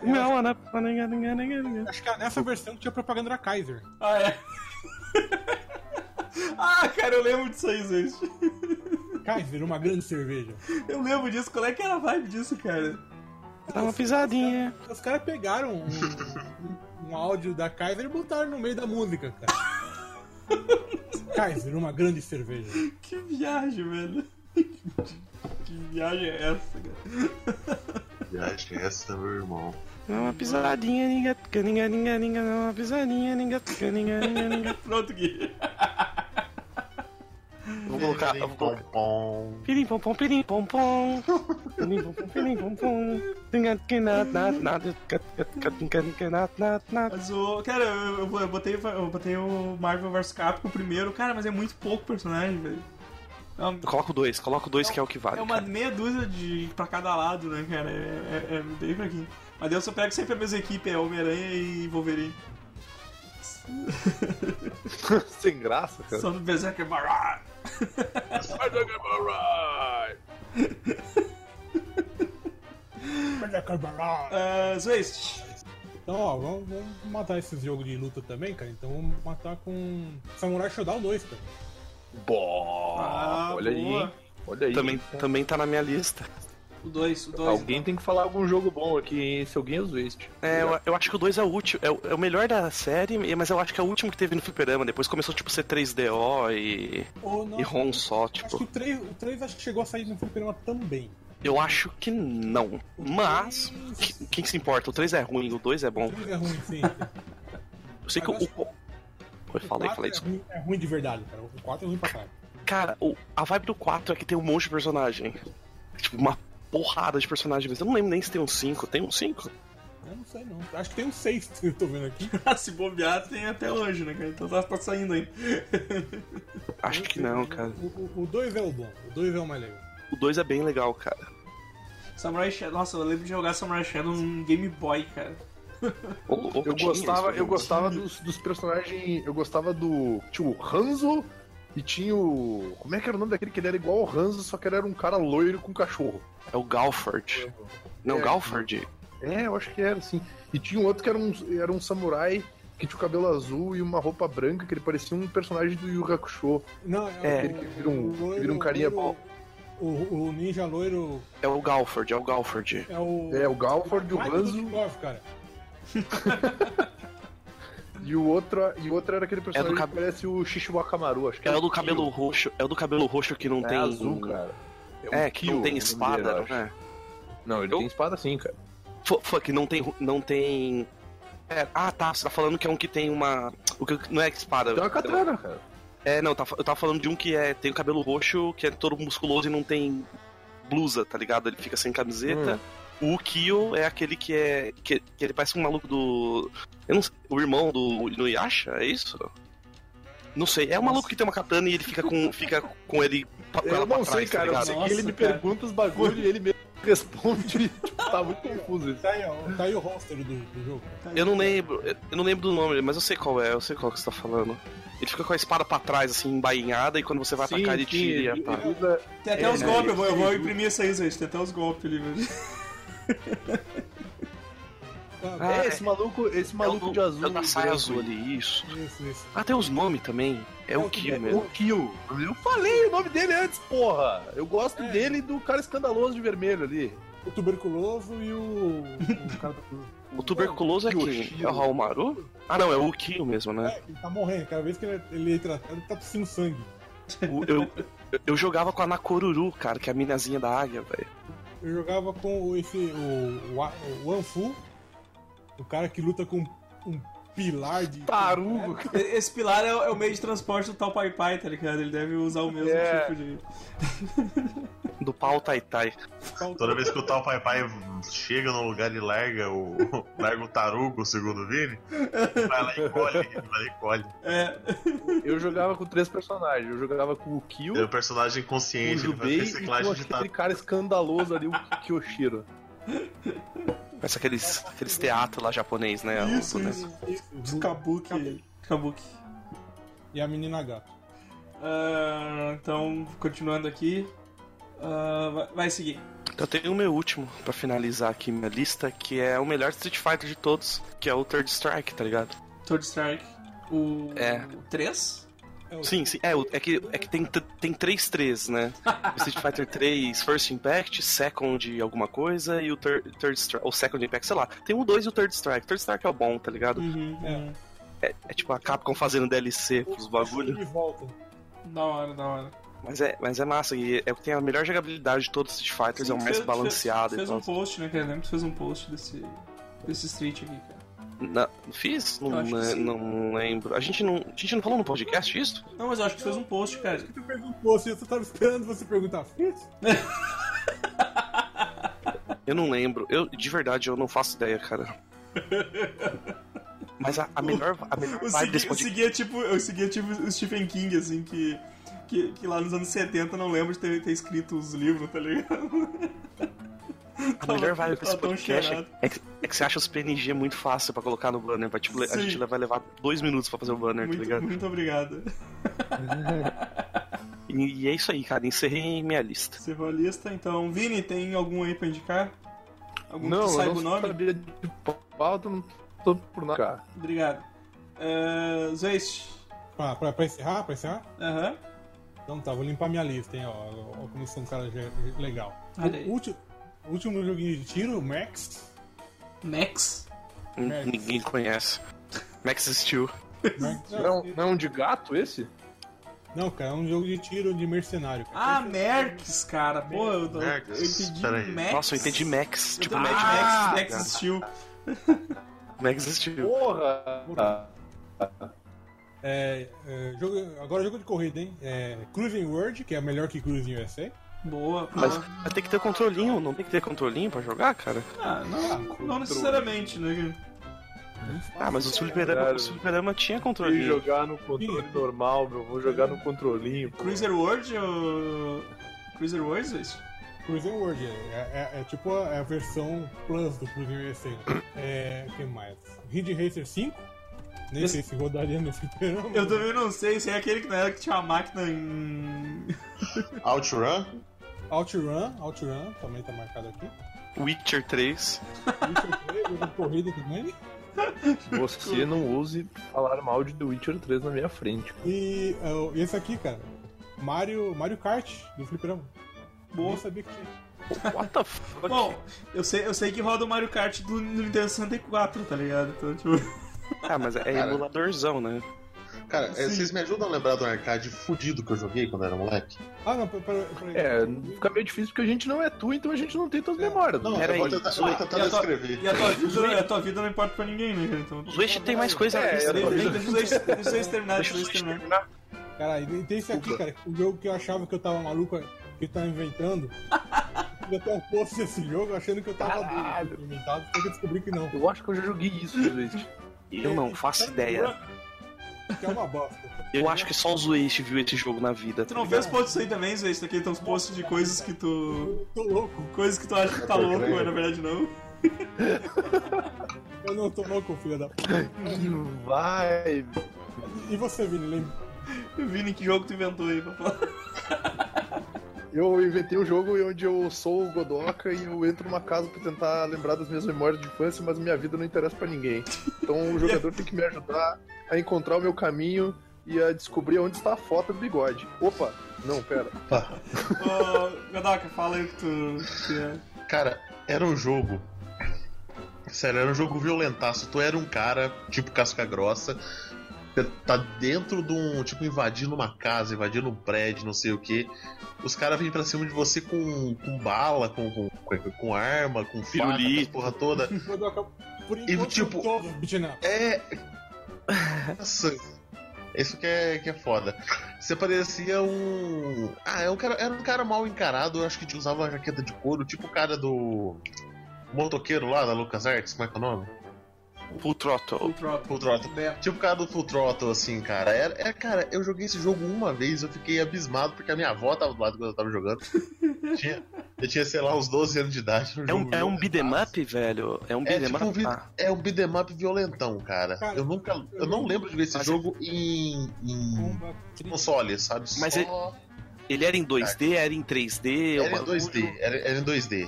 eu acho que era nessa versão que tinha propaganda da Kaiser. Ah, é. ah, cara, eu lembro disso aí, Zé. Kaiser, uma grande cerveja. Eu lembro disso. Qual é que era a vibe disso, cara? Dá uma pisadinha. Os caras pegaram um, um- um áudio da Kaiser e botaram no meio da música, cara. Kaiser, uma grande cerveja. Que viagem, velho. Que viagem é essa, cara? Viagem essa, meu irmão. Dá uma pisadinha, ninga, ninga, ninga, ninga, dá uma pisadinha, ninga, ninga, ninga, ninga. Pronto, Gui. Vou colocar, eu vou colocar. Pom, Pirim pom pom, pirim pom pom. Pirim pom pom, pirim pom pom. Mas o. Cara, eu, eu botei, eu botei o Marvel vs Capcom primeiro, cara, mas é muito pouco personagem, velho. É uma, Coloca o dois, coloca o dois que é o que vale. é uma cara. meia dúzia de pra cada lado, né, cara? É, é, é bem fraquinho. Mas eu só pego sempre a mesma equipe, é Homem-Aranha e Wolverine. Sem graça, cara. Só no Berserker Barra. Uh, Zwist. Então, ó, vamos, vamos matar esses jogos de luta também, cara. Então vamos matar com Samurai Shodown 2, cara. Boa, Ah, olha aí, boa. hein? Olha aí. Também, também tá na minha lista. O 2, o 2. Alguém tem que falar algum jogo bom aqui, hein? Esse alguém é o Zwist. É, eu, eu acho que o 2 é o último, é o, é o melhor da série, mas eu acho que é o último que teve no fliperama. Depois começou, tipo, ser 3DO e, não, e ROM só, Acho que tipo. o 3, o 3 acho que chegou a sair no fliperama também. Eu acho que não. Mas, que- quem se importa? O 3 é ruim, o 2 é O bom. 3 é ruim, sim. Eu sei que o. O... Oi, falei, O 4 falei é isso. ruim, é ruim de verdade, cara. O 4 é ruim pra caralho. Cara, o- a vibe do 4 é que tem um monte de personagem. Tipo, uma porrada de personagens. Mas eu não lembro nem se tem um 5. Tem um 5? Eu não sei não. Acho que tem um 6 que eu tô vendo aqui. Se bobear, tem até hoje, né, cara? Então tá, tá saindo aí. Acho que não, cara. O 2 é o bom. O 2 é o mais legal. O 2 é bem legal, cara. Samurai Shadow. Nossa, eu lembro de jogar Samurai Shadow num Game Boy, cara. Eu tinha gostava, eu gostava dos, dos personagens. Eu gostava do. Tinha o Hanzo e tinha o. Como é que era o nome daquele que ele era igual ao Hanzo, só que ele era um cara loiro com cachorro. É o Galford. Não, É, Galford. É, eu acho que era, assim. E tinha um outro que era um, era um samurai que tinha o cabelo azul e uma roupa branca, que ele parecia um personagem do Yu Hakusho. Não, É. é, Aquele que vira um- loiro- vira um carinha loiro- O, o ninja loiro É o Galford, é o Galford. é o. É, o Galford, o Hanzo cara. e o outro, e o outro era aquele personagem cab- que parece o Shishiwakamaru, acho que É o do Kyo. cabelo roxo. É o do cabelo roxo que não É tem. azul, cara. um É, que Kyo não tem nome espada, eu não é? Ele Eu- tem espada sim, cara. Fu- Fuck, não tem. Não tem. É, ah, tá. Você tá falando que é um que tem uma. O que não é espada. Tem uma katana, cara. É, não, tá- eu tava falando de um que é, tem o cabelo roxo, que é todo musculoso e não tem blusa, tá ligado? Ele fica sem camiseta. O Kyo é aquele que é. Que, que ele parece um maluco do. Eu não sei, o irmão do Inuyasha, é isso? Não sei, é um maluco que tem uma katana e ele fica com, fica com ele com Eu não pra sei, trás, cara. tá eu sei que Nossa, ele me cara. pergunta os bagulhos e ele mesmo responde. tipo, tá muito confuso isso. Tá aí, ó, tá aí o roster do, do jogo. Eu não lembro, eu não lembro do nome, mas eu sei qual é, eu sei qual que você tá falando. Ele fica com a espada pra trás, assim, embainhada, e quando você vai Sim, atacar, ele sim, tira e ele- usa- Tem até É, os é, golpes, eu vou, eu vou imprimir isso aí, gente. Tem até os golpes ali, velho. Ah, é, esse maluco, esse maluco é o, de azul. É o da saia branco. azul ali, isso. Isso, isso. Ah, tem os nomes também. É o Kyo É, mesmo. O Kill. Eu falei o nome dele antes, porra. Eu gosto É. dele e do cara escandaloso de vermelho ali. O tuberculoso e o. o cara do. O tuberculoso é quem? É o Haomaru? Ah, não, é o Kyo mesmo, né? É, ele tá morrendo. Cada vez que ele, ele entra, ele tá tossindo sangue. O- eu, eu jogava com a Nakoruru, cara, que é a minazinha da águia, velho. Eu jogava com esse. O, o, o Anfu, o cara que luta com um pilar de. Tarugo. Esse pilar é, o- é o meio de transporte do tal Pai Pai, tá ligado? Ele deve usar o mesmo É. tipo de. Do pau Tai Tai. Toda vez que o tal pai pai chega num lugar e larga o, larga o tarugo, segundo o Vini, vai lá e colhe, ele vai lá e colhe. É. Eu jogava com três personagens. Eu jogava com o Kill, É o personagem o consciente, ele faz Jubei e com reciclagem de aquele tarugo. cara escandaloso ali, o Kyoshiro. Parece aqueles, aqueles teatros lá japonês, né? Isso, O- né? isso. Isso, Os o- Kabuki. Kabuki. E a menina gato. Ah, então, continuando aqui. ah, vai, vai seguir. Então eu tenho o meu último pra finalizar aqui minha lista, que é o melhor Street Fighter de todos, que é o Third Strike, tá ligado? Third Strike. O. É. 3? É Sim, sim. É, é que, é que tem, tem três três, né? O Street Fighter 3 First Impact, Second alguma coisa e o thir Third Strike. Ou Second Impact, sei lá. Tem o 2 e o Third Strike. Third Strike é o bom, tá ligado? Uhum. É. É, é tipo a Capcom fazendo DLC pros bagulho. De volta. Da hora, da hora. Mas é, mas é massa. E é o que tem a melhor jogabilidade de todos os Street Fighters, é o Sim, mais fez- balanceado Fez, fez um post, né, cara? Lembro que tu fez um post desse, desse Street aqui, cara. Não, fiz? Não, Eu acho que né, não lembro. A gente não, a gente não falou no podcast isso? Não, mas eu acho que tu fez um post, cara. Tu perguntou se eu tava esperando você perguntar. Fiz? Eu não lembro. Eu, de verdade, eu não faço ideia, cara. Mas a, a melhor, a melhor Eu vibe segui, desse eu podcast. seguia tipo, eu seguia tipo o Stephen King, assim, que, que, que lá nos anos 70 não lembro de ter, ter escrito os livros, tá ligado? A melhor vibe tava tão podcast é que, é que você acha os PNG muito fácil pra colocar no banner. Pra, tipo, a gente vai levar dois minutos pra fazer o banner, tá Muito, ligado? muito obrigado. E, e é isso aí, cara. Encerrei minha lista. Foi a lista, então. Vini, tem algum aí pra indicar? Algum Não, que eu saiba não o nome? sabia de pauta, não tô por nada. cara. Obrigado. Uh, Zeist. Pra, pra, pra encerrar? Pra encerrar? Aham. Então tá, vou limpar minha lista, hein, ó. Ó, como eu sou um cara legal. Olha aí. O último, último joguinho de tiro, Max. Max. Max. Ninguém conhece. Max Steel. Max Não, não é um de gato esse? Não, cara, é um jogo de tiro de mercenário. cara. Ah, Mercs, cara. Pô, eu, eu, Mercs, eu entendi peraí. Max. Nossa, eu entendi Max. Eu Tipo, Mad Max, Max. Max Steel. Max Steel. Porra! É, é, jogo, agora jogo de corrida, hein? É, Cruising World, que é melhor que Cruising USA. Boa. Mas boa. vai ter que ter controlinho, não tem que ter controlinho pra jogar, cara? Ah, não, não necessariamente, né? Ah, mas o Caralho. o fliperama tinha controlinho. jogar no controle normal, meu. Vou jogar no controlinho. pô. Cruiser World ou. Cruiser World, Zeist? Cruising World, é, é- é tipo a, é a versão Plus do USA. né? É, o que mais? Ridge Racer 5. Nem Esse- sei se rodaria no fliperama. Eu também não sei se é aquele que na era que tinha uma máquina em. Outrun? Outrun, Outrun, também tá marcado aqui. Witcher 3. Witcher 3, jogo de corrida também. Você não use falar mal de The Witcher 3 na minha frente. E uh, esse aqui, cara, Mario, Mario Kart do fliperama. Boa. Nem sabia que tinha. What the fuck? Bom, eu sei, eu sei que roda o Mario Kart do Nintendo 64, tá ligado? Então, tipo. ah, mas é Cara. emuladorzão, né? Cara, é, Sim. vocês me ajudam a lembrar do arcade fudido que eu joguei quando era moleque? Ah, não, peraí. peraí. É, fica meio difícil porque a gente não é tu, então a gente não tem tuas memórias. Não, Pera eu vou tentar, eu vou tentar e a tua- descrever. E a tua vida, a tua vida não importa pra ninguém, né? cara? Então, O Zwitch tem mais coisa É, dele. deixa, deixa, eu terminar, Deixa eu Switch terminar. terminar. Caralho, e tem esse aqui, cara. O jogo que eu achava que eu tava maluco, que eu tava inventando. Eu até um post desse jogo achando que eu tava doido, inventado, só que eu descobri que não. Eu acho que eu já joguei isso, Luiz. Eu não faço ideia. Que é uma bosta. Eu acho que só o Zwist viu esse jogo na vida. Tu não vê os posts aí também? Isso aqui tem uns posts de coisas que tu. Tô louco. Coisas que tu acha que tá louco, mas na verdade não. Eu não tô louco, filha da. Que vai. E você, Vini, lembra? Vini, que jogo tu inventou aí, papai? Eu inventei um jogo onde eu sou o Godoka e eu entro numa casa pra tentar lembrar das minhas memórias de infância, mas minha vida não interessa pra ninguém. Então o jogador tem que me ajudar a encontrar o meu caminho e a descobrir onde está a foto do bigode. Opa, não, pera. Ô, Godoka, fala aí o que tu. Que é. Cara, era um jogo. Sério, era um jogo violentaço. Tu era um cara, tipo casca grossa. Você tá dentro de um. Tipo, invadindo uma casa, invadindo um prédio, não sei o que. Os caras vêm pra cima de você com, com bala, com, com, com, arma, com Pirulito. porra toda. Por E, enquanto, tipo- beat'em up. É. Nossa, isso que é, que é foda. Você parecia um. Ah, é um cara, era um cara mal encarado, eu acho que usava uma jaqueta de couro, tipo o cara do. Motoqueiro lá da LucasArts, como é que é o nome? Full Throttle. Full Throttle. Full Throttle. Beto. Tipo o cara do Full Throttle, assim, cara. Era, é, cara, eu joguei esse jogo uma vez, eu fiquei abismado porque a minha avó tava do lado quando eu tava jogando. tinha, eu tinha, sei lá, uns 12 anos de idade. É um, é um beat'em up, velho? É um É beat'em tipo up? Ah, é um beat'em up violentão, cara. Cara, eu nunca. Eu não lembro de ver esse Mas- jogo em. em Combat console, sabe? Mas Só... ele era em 2D, era em 3D? Era em bagulho? 2D, era, era em 2D.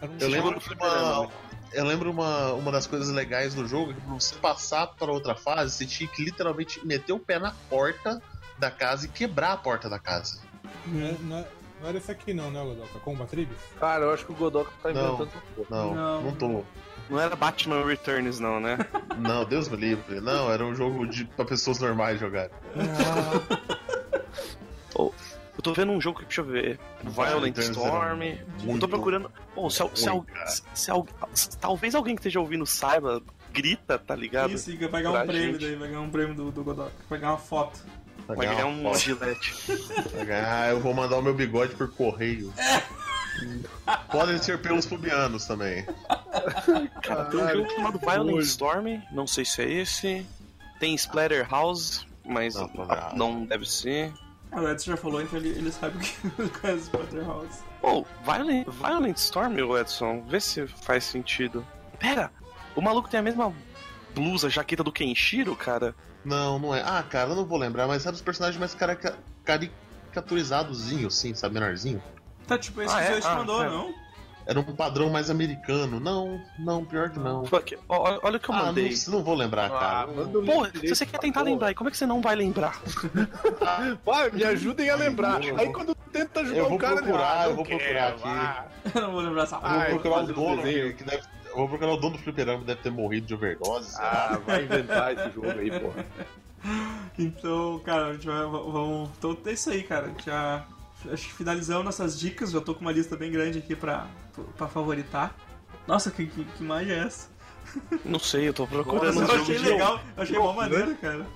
Era um Eu lembro fliperama, uma, eu lembro uma, uma das coisas legais do jogo é que pra você passar para outra fase, você tinha que literalmente meter o pé na porta da casa e quebrar a porta da casa. Não, é- não, é- não era esse aqui não, né, Godoka? Combat Tribes? Cara, eu acho que o Godoka tá Não. inventando porra. Não, Não. não, tô. Não era Batman Returns, não, né? Não, Deus me livre. Não, era um jogo de, pra pessoas normais jogarem. Eu tô vendo um jogo que, deixa eu ver. Violent Storm. Eu tô procurando. Bom, se, se, se, se al- se- talvez alguém que esteja ouvindo saiba, grita, tá ligado? Isso, vai ganhar Pra um prêmio gente. daí, vai ganhar um prêmio do, do Godoka. Vai ganhar uma foto. Vai Vai ganhar um gilete. Vai ganhar- Ah, eu vou mandar o meu bigode por correio. Podem ser pelos pubianos também. Cara, tem um jogo chamado Violent. Storm, não sei se é esse. Tem Splatterhouse, mas Não, não, não. não deve ser. O Edson já falou, então ele, ele sabe o que conhece o Splatterhouse. Pô, Violent, Violent Storm, Edson, vê se faz sentido. Pera, o maluco tem a mesma blusa, jaqueta do Kenshiro, cara? Não, não é. Ah, cara, eu não vou lembrar, mas sabe os personagens mais carica- caricaturizadozinhos, assim, sabe, menorzinho? Tá, tipo, esse Ah, que é? você te Ah, mandou, é. não? Era um padrão mais americano. Não, não, pior que não. Fuck, ó, olha o que eu Ah, mandei. não, não vou lembrar, Ah, cara. Pô, se você quer tentar porra. lembrar, como é que você não vai lembrar? Vai, me ajudem a lembrar. Aí quando tenta ajudar Eu vou o cara, procurar, ah, eu não vou quero, procurar aqui. ah. Eu não vou lembrar essa Eu porra. vou procurar o dono, que deve, eu vou procurar o dono do fliperama, deve ter morrido de overdose. Ah, vai inventar esse jogo aí, porra. Então, cara, a gente vai. Vamos. Então é isso aí, cara. Já. Acho que finalizamos nossas dicas. Já tô com uma lista bem grande aqui pra, pra favoritar. Nossa, que, que, que imagem é essa? Não sei, eu tô procurando. Nossa, eu achei legal, eu achei mó maneiro, cara.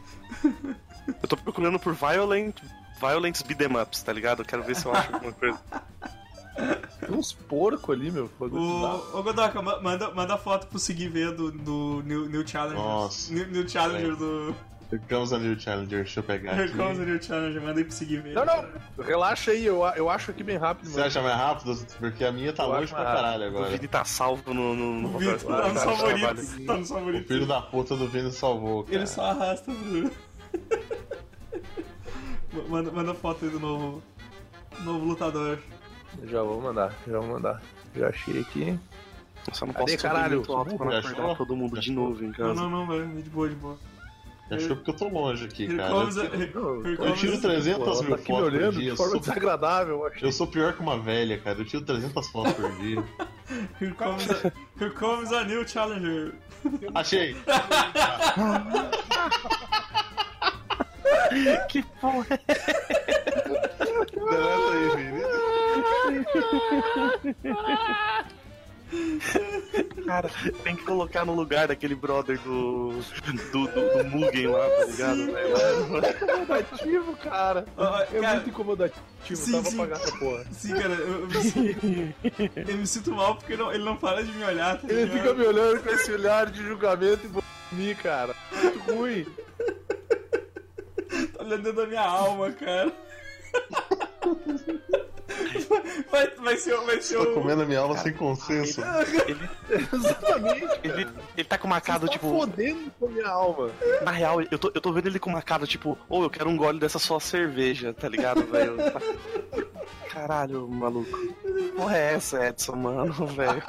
Eu tô procurando por Violent, Violent Beat'em Ups, tá ligado? Eu quero ver se eu acho alguma coisa. Tem uns porcos ali, meu. O, ô Godoka, ma- manda, manda foto pro seguir ver do, do New, New Challenger. Nossa. New, New Challenger do. Here comes a new challenger, deixa eu pegar Here aqui. comes a New Challenger, manda aí pro seguir ver. Não, não, relaxa aí, eu, eu acho aqui bem rápido, Você mano. acha mais rápido? Porque a minha tá Eu longe pra caralho O agora. Vini tá salvo no, no, no O Vitor tá nos no favoritos. Tá nos O filho da puta do Vini salvou, cara. Ele só arrasta pro. manda, manda foto aí do novo. Novo lutador. Já vou mandar, já vou mandar. Já achei aqui. Só não Cadê, posso subir caralho? muito alto pra não acordar todo mundo de Já novo em Não, casa. não, não, vai. De boa, de boa. Achou porque eu tô longe aqui, Here cara. comes Eu tiro a- 300 Pô, ela mil tá fotos por dia. de Eu forma sou, desagradável, eu achei. eu sou pior que uma velha, cara. Eu tiro 300 fotos por dia. Here comes a, here comes a new challenger. Achei! Que porra Deleta aí, Vini. Cara, tem que colocar no lugar daquele brother do. do, do, do Mugen lá, tá ligado, velho? Incomodativo, cara. Ah, É cara, muito incomodativo. Sim, Tava sim. pagar essa porra. Sim, cara, eu, eu me, sinto, eu me sinto mal porque não- ele não para de me olhar, tá Ele ligado? fica me olhando com esse olhar de julgamento e mim, cara. Muito ruim. Tá olhando dentro da minha alma, cara. Vai, ser, vai ser o... comendo a minha aula sem consenso. Exatamente. Ele, ele tá com uma cara, Tá tipo. fodendo com a minha alma. Na real, eu tô, eu tô vendo ele com uma cara, tipo, ô, eu quero um gole dessa sua cerveja, tá ligado, velho? Caralho, maluco. Porra é essa, Edson, mano, velho?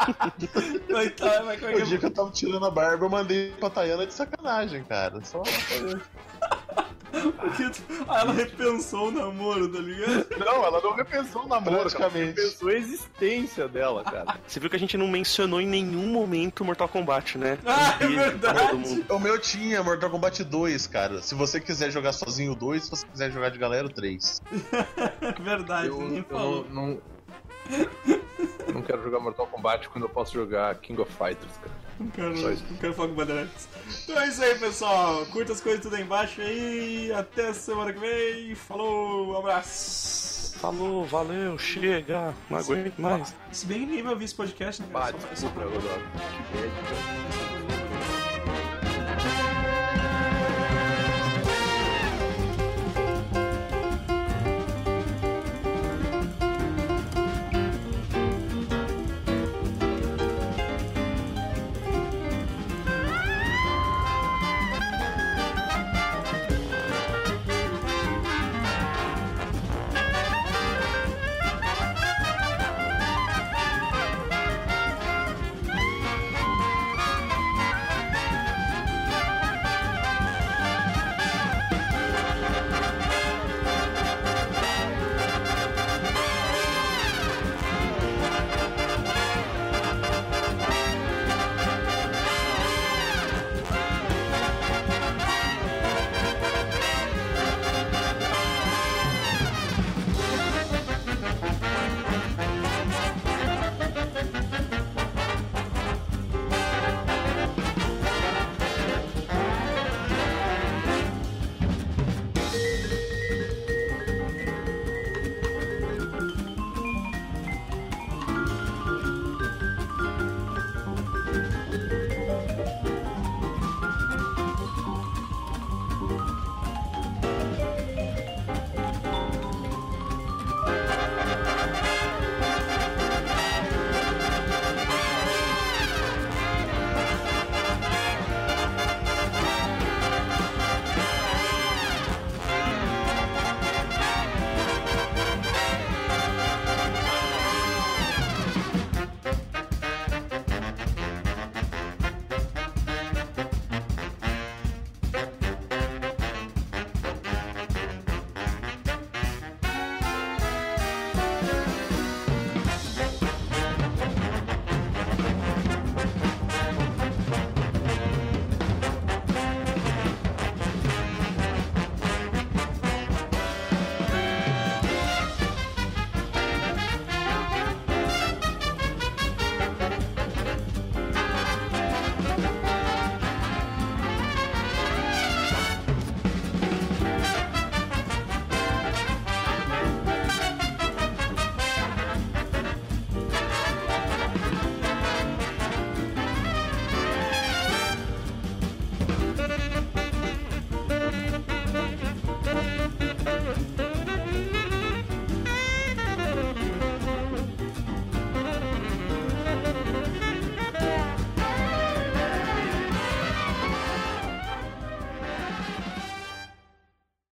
Vai, tá, vai, vai, O dia que eu tava tirando a barba, eu mandei pra Tayana de sacanagem, cara. Só ah, ela repensou o namoro, tá ligado? Não, ela não repensou o namoro, cara. Praticamente. Repensou a existência dela, cara. Você viu que a gente não mencionou em nenhum momento Mortal Kombat, né? Ah, é Um pra verdade. O meu tinha Mortal Kombat 2, cara. Se você quiser jogar sozinho o 2, se você quiser jogar de galera o 3. Verdade, Eu, ninguém eu falou. não. Não quero jogar Mortal Kombat quando eu posso jogar King of Fighters, cara. Não quero, não quero falar com bandeirantes. Então é isso aí, pessoal. Curta as coisas tudo aí embaixo aí. Até semana que vem. Falou, um abraço. Falou, valeu, chega, não aguento mais. Se bem que ninguém vai ouvir esse podcast, né? Bah, Só- só desculpa, eu adoro. Que cara.